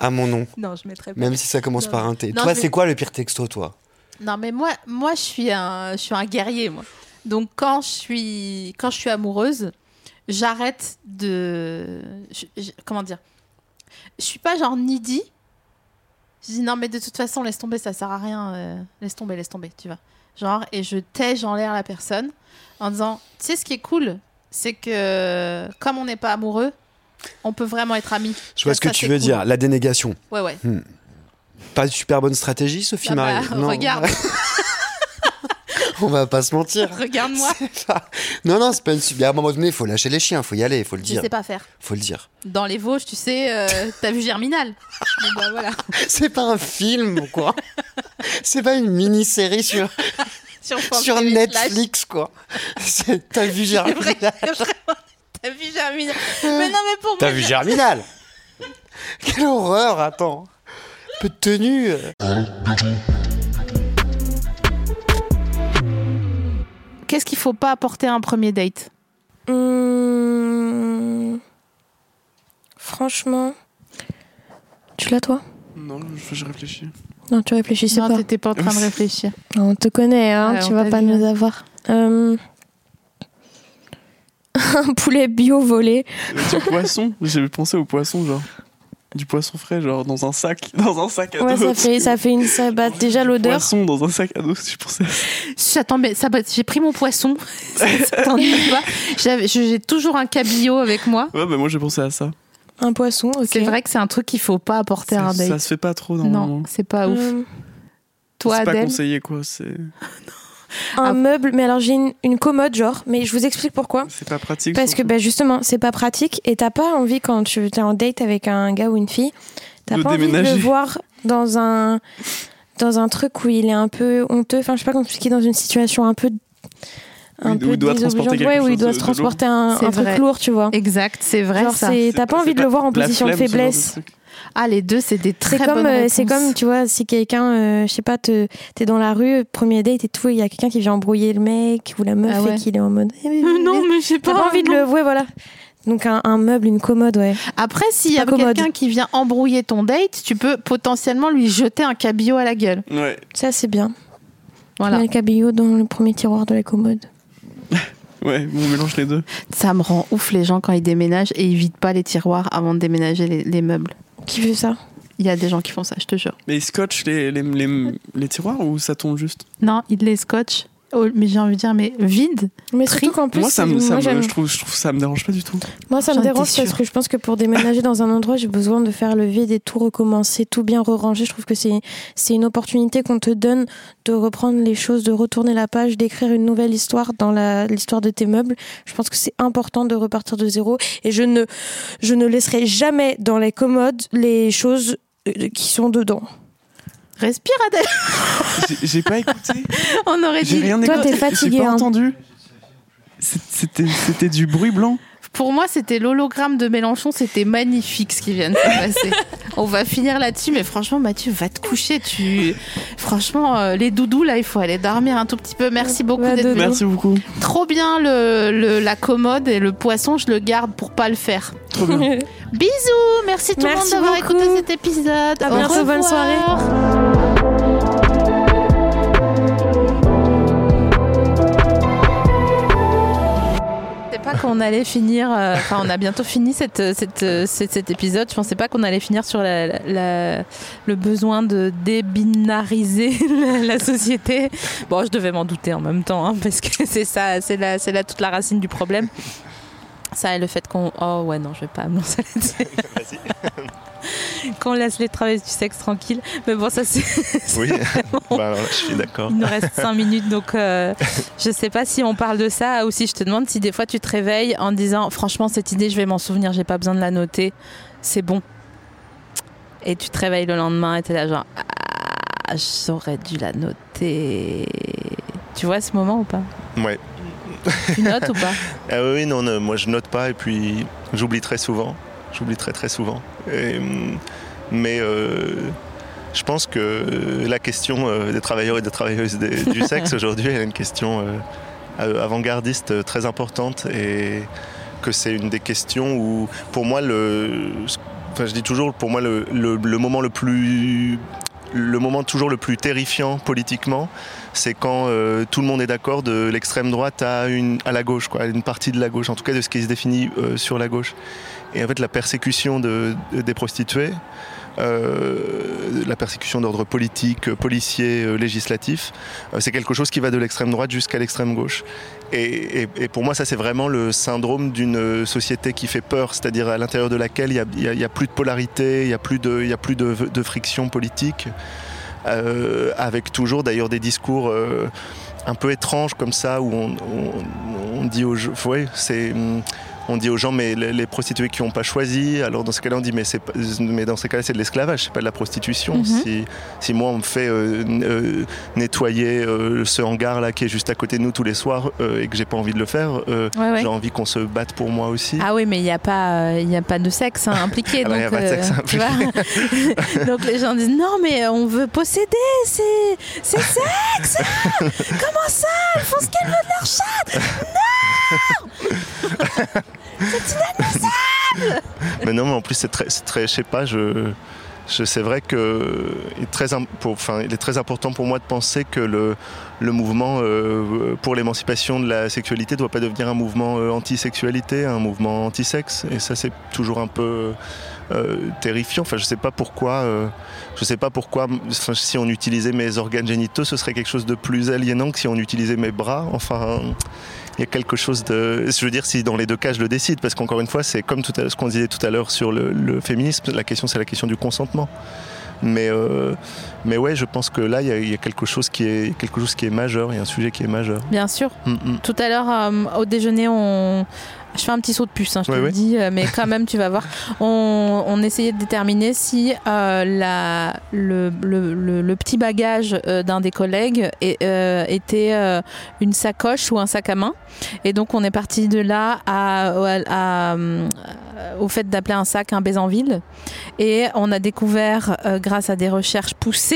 À mon nom. Non, je mettrai pas. Même si ça commence Non. par un T. Non, toi, c'est quoi le pire texto, toi? Non, mais moi, moi je, suis un, je suis un guerrier, moi. Donc, quand je suis, quand je suis amoureuse, j'arrête de. je- je- comment dire? Je suis pas genre needy. Je dis non, mais de toute façon, laisse tomber, ça sert à rien. euh, laisse tomber, laisse tomber, tu vois. Genre, et je tège en l'air la personne en disant Tu sais, ce qui est cool, c'est que comme on n'est pas amoureux, on peut vraiment être amis. Je vois ce que Ça, tu veux cool. dire, la dénégation. Ouais, ouais. Hmm. Pas de super bonne stratégie, Sophie Ah bah, Marie Non. regarde. On va pas se mentir. Regarde-moi. Non, non, c'est pas une super. À un moment donné, il faut lâcher les chiens, il faut y aller, il faut le Je dire. sais pas faire. Faut le dire. Dans les Vosges, tu sais, euh, t'as vu Germinal? Bah, voilà. C'est pas un film ou quoi? C'est pas une mini-série sur, Sur, sur Netflix, quoi. T'as vu Germinal? T'as vu Germinal Mais non, mais pour T'as vu Germinal Quelle horreur, attends. Peu de tenue. euh. Qu'est-ce qu'il faut pas apporter à un premier date? Hum, Franchement. Tu l'as toi? Non, je, réfléchis. Non, tu réfléchissais Non, pas. t'étais pas en train de réfléchir. On te connaît, hein, Ouais, tu vas pas vu, nous hein. avoir. Hum, Un poulet bio volé. Du poisson J'ai pensé au poisson, genre. Du poisson frais, genre dans un sac. Dans un sac à Ouais, dos. ça fait, ça fait une. Ça, bah, déjà l'odeur. Poisson dans un sac à dos, je pensais. J'attends, mais ça, j'ai pris mon poisson. J'avais- J'ai toujours un cabillaud avec moi. Ouais, bah moi j'ai pensé à ça. Un poisson, ok. C'est vrai que c'est un truc qu'il faut pas apporter à un Ça, date. ça se fait pas trop normalement. Non, c'est pas ouf. Hum, Toi, c'est pas conseillé quoi, c'est un meuble, mais alors j'ai une, une commode, genre, mais je vous explique pourquoi. c'est pas pratique. Parce que bah, justement, c'est pas pratique et t'as pas envie quand tu es en date avec un gars ou une fille, t'as De pas envie de déménager. le voir dans un dans un truc où il est un peu honteux. Enfin, je sais pas comment expliquer dans une situation un peu un Où il- peu il doit transporter quelque ouais, où il doit de- se transporter un, truc lourd, tu vois. Exact, c'est vrai Genre, ça. t'as pas envie de le voir en position de faiblesse. Ah, les deux, c'est des très C'est comme, bonnes euh, c'est comme, tu vois, si quelqu'un, euh, je sais pas, te- t'es dans la rue, premier date et tout, il y a quelqu'un qui vient embrouiller le mec ou la meuf Ah ouais. et qu'il est en mode. eh, non, mais j'ai pas pas envie de le. Ouais, voilà. Donc un, un meuble, une commode, ouais. Après, s'il y a commode. quelqu'un qui vient embrouiller ton date, tu peux potentiellement lui jeter un cabillaud à la gueule. Ouais. Ça, c'est bien. Voilà. Tu mets le cabillaud dans le premier tiroir de la commode. Ouais, on mélange les deux. Ça me rend ouf les gens quand ils déménagent et ils vident pas les tiroirs avant de déménager les, les meubles. Qui fait ça Il y a des gens qui font ça, je te jure. Mais ils scotchent les, les, les, les tiroirs ou ça tombe juste? Non, ils les scotchent. Oh, mais j'ai envie de dire, mais vide. Mais surtout qu'en plus, Moi, ça me, ça moi, me- je trouve, je trouve ça me dérange pas du tout. Moi, ça me dérange parce que je pense que pour déménager dans un endroit, j'ai besoin de faire le vide et tout recommencer, tout bien re-ranger. Je trouve que c'est c'est une opportunité qu'on te donne de reprendre les choses, de retourner la page, d'écrire une nouvelle histoire dans la- l'histoire de tes meubles. Je pense que c'est important de repartir de zéro et je ne je ne laisserai jamais dans les commodes les choses euh, qui sont dedans. Respire, Adèle. J'ai- J'ai pas écouté. On aurait dit. rien Toi, t'es fatigué, J'ai pas hein. entendu. C'était du bruit blanc. Pour moi, c'était l'hologramme de Mélenchon. C'était magnifique ce qui vient de se passer. On va finir là-dessus, mais franchement, Mathieu, va te coucher. Tu, franchement, euh, les doudous là, il faut aller dormir un tout petit peu. Merci beaucoup d'être venu. Merci beaucoup. Trop bien le, le- la commode et le poisson, je le garde pour pas le faire. Trop bien. Bisous, merci tout le monde d'avoir écouté cet épisode. À bientôt, bonne soirée. Qu'on allait finir. euh, Enfin, on a bientôt fini cet, épisode. Je pensais pas qu'on allait finir sur le besoin de débinariser la, société. Bon, je devais m'en douter en même temps, hein, parce que c'est ça, c'est c'est là toute la racine du problème. Ça et le fait qu'on. Oh ouais, non, je vais pas me lancer qu'on laisse les travailleurs du sexe tranquilles. Mais bon, ça c'est. Oui, bah je suis d'accord. il nous reste 5 minutes, donc euh, je sais pas si on parle de ça ou si je te demande si des fois tu te réveilles en disant franchement cette idée je vais m'en souvenir, j'ai pas besoin de la noter, c'est bon. Et tu te réveilles le lendemain et t'es là genre ah j'aurais dû la noter. Tu vois ce moment ou pas? Ouais. Tu notes ou pas Ah oui, non, non, moi je note pas et puis j'oublie très souvent. J'oublie très très souvent. Et, hum, mais euh, je pense que la question euh, des travailleurs et des travailleuses des- du sexe aujourd'hui est une question euh, avant-gardiste très importante et que c'est une des questions où pour moi le enfin je dis toujours pour moi le, le- le moment le plus le moment toujours le plus terrifiant politiquement c'est quand euh, tout le monde est d'accord de l'extrême droite à, une, à la gauche, quoi, à une partie de la gauche, en tout cas de ce qui se définit euh, sur la gauche. Et en fait, la persécution de, de- des prostituées, euh, la persécution d'ordre politique, policier, législatif, c'est quelque chose qui va de l'extrême droite jusqu'à l'extrême gauche. Et, pour moi, ça, c'est vraiment le syndrome d'une société qui fait peur, c'est-à-dire à l'intérieur de laquelle il n'y a, plus de polarité, il n'y a plus de, y a plus de, de friction politique euh, avec toujours d'ailleurs des discours euh, un peu étranges comme ça où on, dit aux ouais, c'est hum, on dit aux gens mais les, les prostituées qui n'ont pas choisi alors dans ce cas-là on dit mais c'est pas- mais dans ces cas-là c'est de l'esclavage c'est pas de la prostitution Mhm. si, si moi on me fait euh, euh, nettoyer euh, ce hangar là qui est juste à côté de nous tous les soirs et que j'ai pas envie de le faire Ouais, ouais. j'ai envie qu'on se batte pour moi aussi Ah oui, mais il n'y a, pas, y a pas de sexe hein, impliqué. Ah bah, y a donc, pas de sexe vois donc les gens disent non, mais on veut posséder, c'est c'est sexe Comment ça Elles font ce qu'elles veulent de leur chatte Non C'est mais non, mais en plus, c'est très, très, je sais pas, je, je c'est vrai que il est très, enfin, il est très important pour moi de penser que le, le mouvement euh, pour l'émancipation de la sexualité doit pas devenir un mouvement euh, anti-sexualité, un mouvement anti-sexe. Et ça, c'est toujours un peu euh, terrifiant. Enfin, je sais pas pourquoi. Je sais pas pourquoi. si on utilisait mes organes génitaux, ce serait quelque chose de plus aliénant que si on utilisait mes bras. Enfin. Il y a quelque chose de. Je veux dire, si dans les deux cas je le décide, parce qu'encore une fois, c'est comme tout ce qu'on disait tout à l'heure sur le, le féminisme, la question c'est la question du consentement. Mais, euh, mais ouais, je pense que là, il y, a- il y a quelque chose qui est quelque chose qui est majeur, il y a un sujet qui est majeur. Bien sûr. Mm, mm. Tout à l'heure, euh, au déjeuner, on... je fais un petit saut de puce, hein, je Ouais, te le dis, euh, mais quand même, tu vas voir. On, on essayait de déterminer si euh, la, le, le- le- le petit bagage euh, d'un des collègues euh, était une sacoche ou un sac à main. Et donc, on est parti de là à, à- à, au fait d'appeler un sac un Bézanville. Et on a découvert, grâce à des recherches poussées,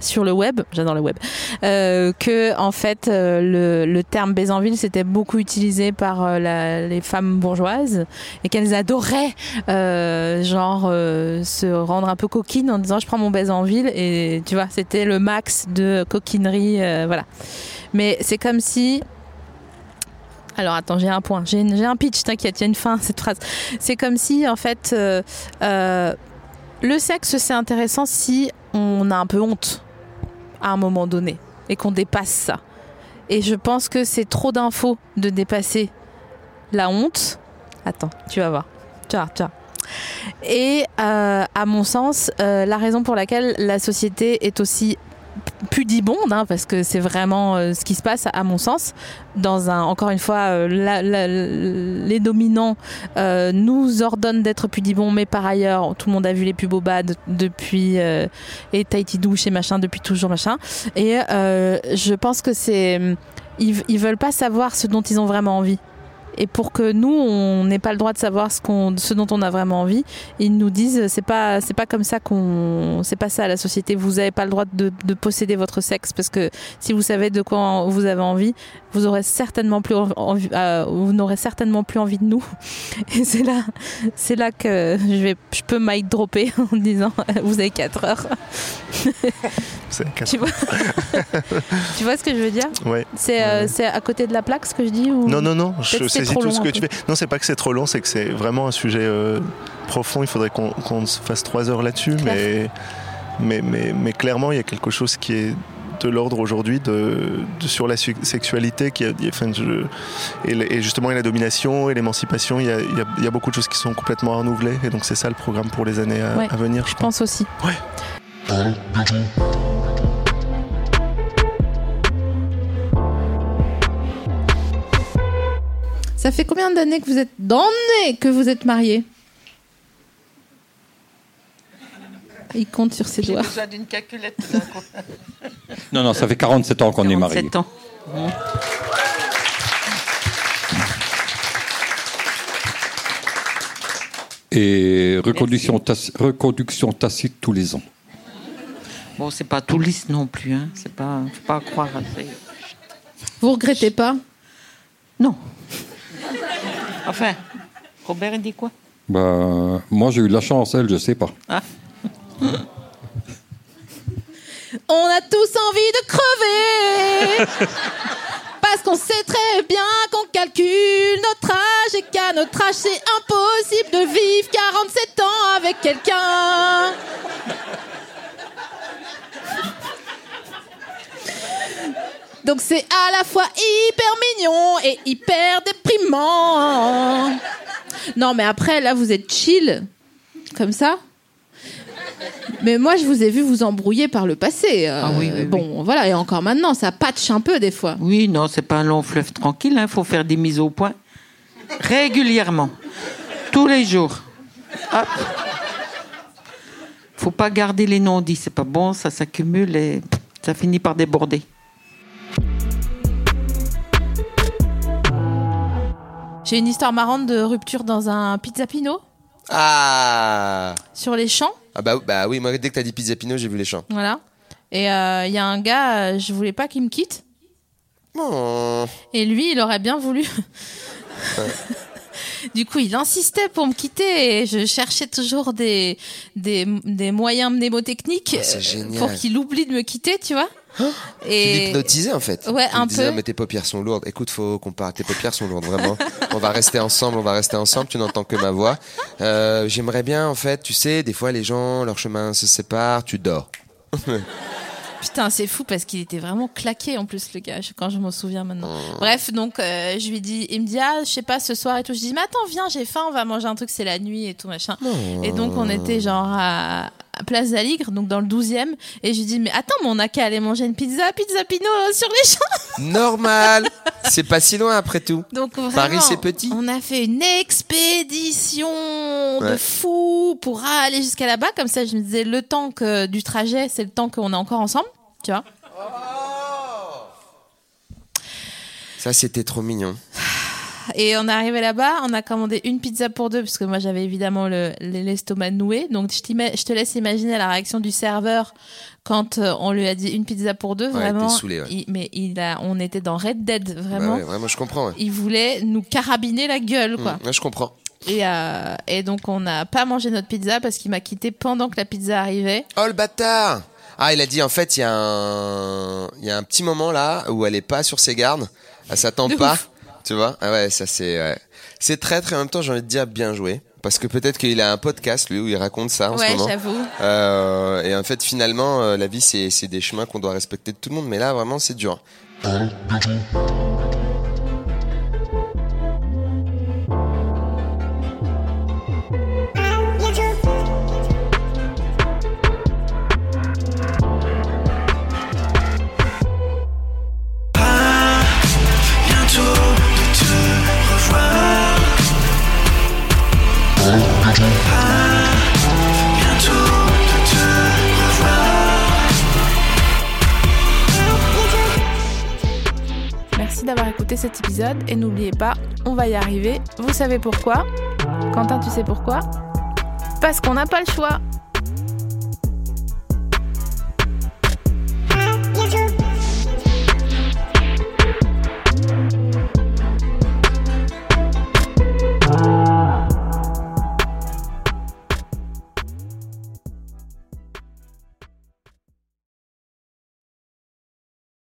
sur le web, j'adore le web, euh, que en fait euh, le, le terme Bézanville c'était beaucoup utilisé par euh, les femmes bourgeoises et qu'elles adoraient euh, genre se rendre un peu coquines en disant je prends mon Bézanville et tu vois c'était le max de coquinerie voilà mais c'est comme si alors attends, j'ai un point, j'ai un pitch, t'inquiète, il y a une fin cette phrase. C'est comme si en fait le sexe c'est intéressant si on a un peu honte à un moment donné et qu'on dépasse ça. Et je pense que c'est trop d'infos de dépasser la honte. Attends, tu vas voir. Tu vas tu vas. Et euh, à mon sens, euh, la raison pour laquelle la société est aussi pudibonde, hein, parce que c'est vraiment euh, ce qui se passe à mon sens. Dans un, encore une fois, euh, les dominants euh, nous ordonnent d'être pudibonds, mais par ailleurs, tout le monde a vu les pubs au bad depuis et Tahiti douche et machin depuis toujours machin. Et je pense que c'est ils, ils veulent pas savoir ce dont ils ont vraiment envie. Et pour que nous, on n'ait pas le droit de savoir ce, qu'on, ce dont on a vraiment envie, ils nous disent c'est pas c'est pas comme ça qu'on c'est pas ça la société. Vous n'avez pas le droit de, de posséder votre sexe parce que si vous savez de quoi vous avez envie, vous aurez certainement plus envie, euh, vous n'aurez certainement plus envie de nous. Et c'est là c'est là que je vais je peux mic dropper en disant vous avez 4 heures. tu vois? tu vois ce que je veux dire? Ouais. C'est euh, c'est à côté de la plaque ce que je dis ou Non, non, non, je c'est saisis trop tout long ce un que peu. tu fais. Non, c'est pas que c'est trop long, c'est que c'est vraiment un sujet euh, profond. Il faudrait qu'on se fasse trois heures là-dessus, mais, mais, mais, mais clairement, il y a quelque chose qui est de l'ordre aujourd'hui de, de- sur la sexualité qui a, il y a- enfin, je- et, le- et justement et la domination et l'émancipation il y, a, il y y a beaucoup de choses qui sont complètement renouvelées et donc c'est ça le programme pour les années à, Ouais, à venir je je pense aussi. Ça fait combien d'années que vous êtes d'années que vous êtes mariés Il compte sur ses doigts. besoin d'une calculette. Non, non, ça fait 47 ans qu'on est mariés. 47 ans. Et reconduction, taci- reconduction tacite tous les ans. Bon, c'est pas tout lisse non plus, hein. C'est pas, faut pas croire à ça. Vous regrettez pas? Non. Enfin, Robert, il dit quoi? Bah, moi, j'ai eu de la chance, elle, je sais pas. Ah. On a tous envie de crever Parce qu'on sait très bien qu'on calcule notre âge et qu'à notre âge c'est impossible de vivre 47 ans avec quelqu'un. Donc c'est à la fois hyper mignon et hyper déprimant. Non mais après là vous êtes chill comme ça. Mais moi, je vous ai vu vous embrouiller par le passé. euh, Ah oui, oui, bon, voilà, et encore maintenant, ça patche un peu des fois. Oui, non, c'est pas un long fleuve tranquille. Il faut faire des mises au point régulièrement, tous les jours. Hop. Faut pas garder les non-dits, c'est pas bon, ça s'accumule et ça finit par déborder. J'ai une histoire marrante de rupture dans un pizza pino Ah sur les champs. Ah bah, bah oui, moi dès que t'as dit Pizza Pino, j'ai vu les champs. Voilà. Et euh, il y a un gars, euh, je voulais pas qu'il me quitte. Oh. Et lui, il aurait bien voulu. Du coup, il insistait pour me quitter et je cherchais toujours des, des, des moyens mnémotechniques Ah, euh, pour qu'il oublie de me quitter, tu vois. Et l'hypnotisais en fait. Ouais, Tu un disais, peu. mais tes paupières sont lourdes. Écoute, faut qu'on parle. Tes paupières sont lourdes, vraiment. on va rester ensemble, on va rester ensemble. Tu n'entends que ma voix. Euh, J'aimerais bien, en fait, tu sais, des fois les gens, leur chemin se sépare, tu dors. Putain, c'est fou parce qu'il était vraiment claqué en plus, le gars, quand je m'en souviens maintenant. Oh. Bref, donc euh, je lui dis, il me dit, ah, je sais pas, ce soir et tout. Je dis, mais attends, viens, j'ai faim, on va manger un truc, c'est la nuit et tout, machin. Et donc on était genre à Place d'Aligre, donc dans le 12e. Et je lui dis, mais attends, mais on a qu'à aller manger une pizza, pizza Pino euh, sur les champs. Normal. c'est pas si loin après tout. Donc vraiment, Paris, c'est petit. On a fait une expédition de fou pour aller jusqu'à là-bas. Comme ça, je me disais, le temps que, du trajet, c'est le temps qu'on est encore ensemble, tu vois. Ça, c'était trop mignon. Et on est arrivé là-bas, on a commandé une pizza pour deux, parce que moi j'avais évidemment le- l'estomac noué. Donc je, te laisse imaginer la réaction du serveur quand euh, on lui a dit une pizza pour deux. Ouais, vraiment, était saoulé, ouais. il- mais il a, on était dans Red Dead, Bah vraiment. ouais, vraiment, je comprends. ouais. Il voulait nous carabiner la gueule, quoi. Mmh, ouais, je comprends. Et, euh, et donc on n'a pas mangé notre pizza parce qu'il m'a quitté pendant que la pizza arrivait. Oh le bâtard Ah, il a dit en fait, il y, a un... y a un petit moment là où elle est pas sur ses gardes, elle s'attend pas, ouf. Tu vois? Ah ouais, ça c'est ouais. c'est traître et en même temps j'ai envie de dire bien joué parce que peut-être qu'il a un podcast lui où il raconte ça en Ouais, ce moment. j'avoue. Euh, et en fait finalement euh, la vie c'est c'est des chemins qu'on doit respecter de tout le monde, mais là vraiment c'est dur. Merci d'avoir écouté cet épisode et n'oubliez pas, on va y arriver. Vous savez pourquoi? Quentin, tu sais pourquoi? Parce qu'on n'a pas le choix.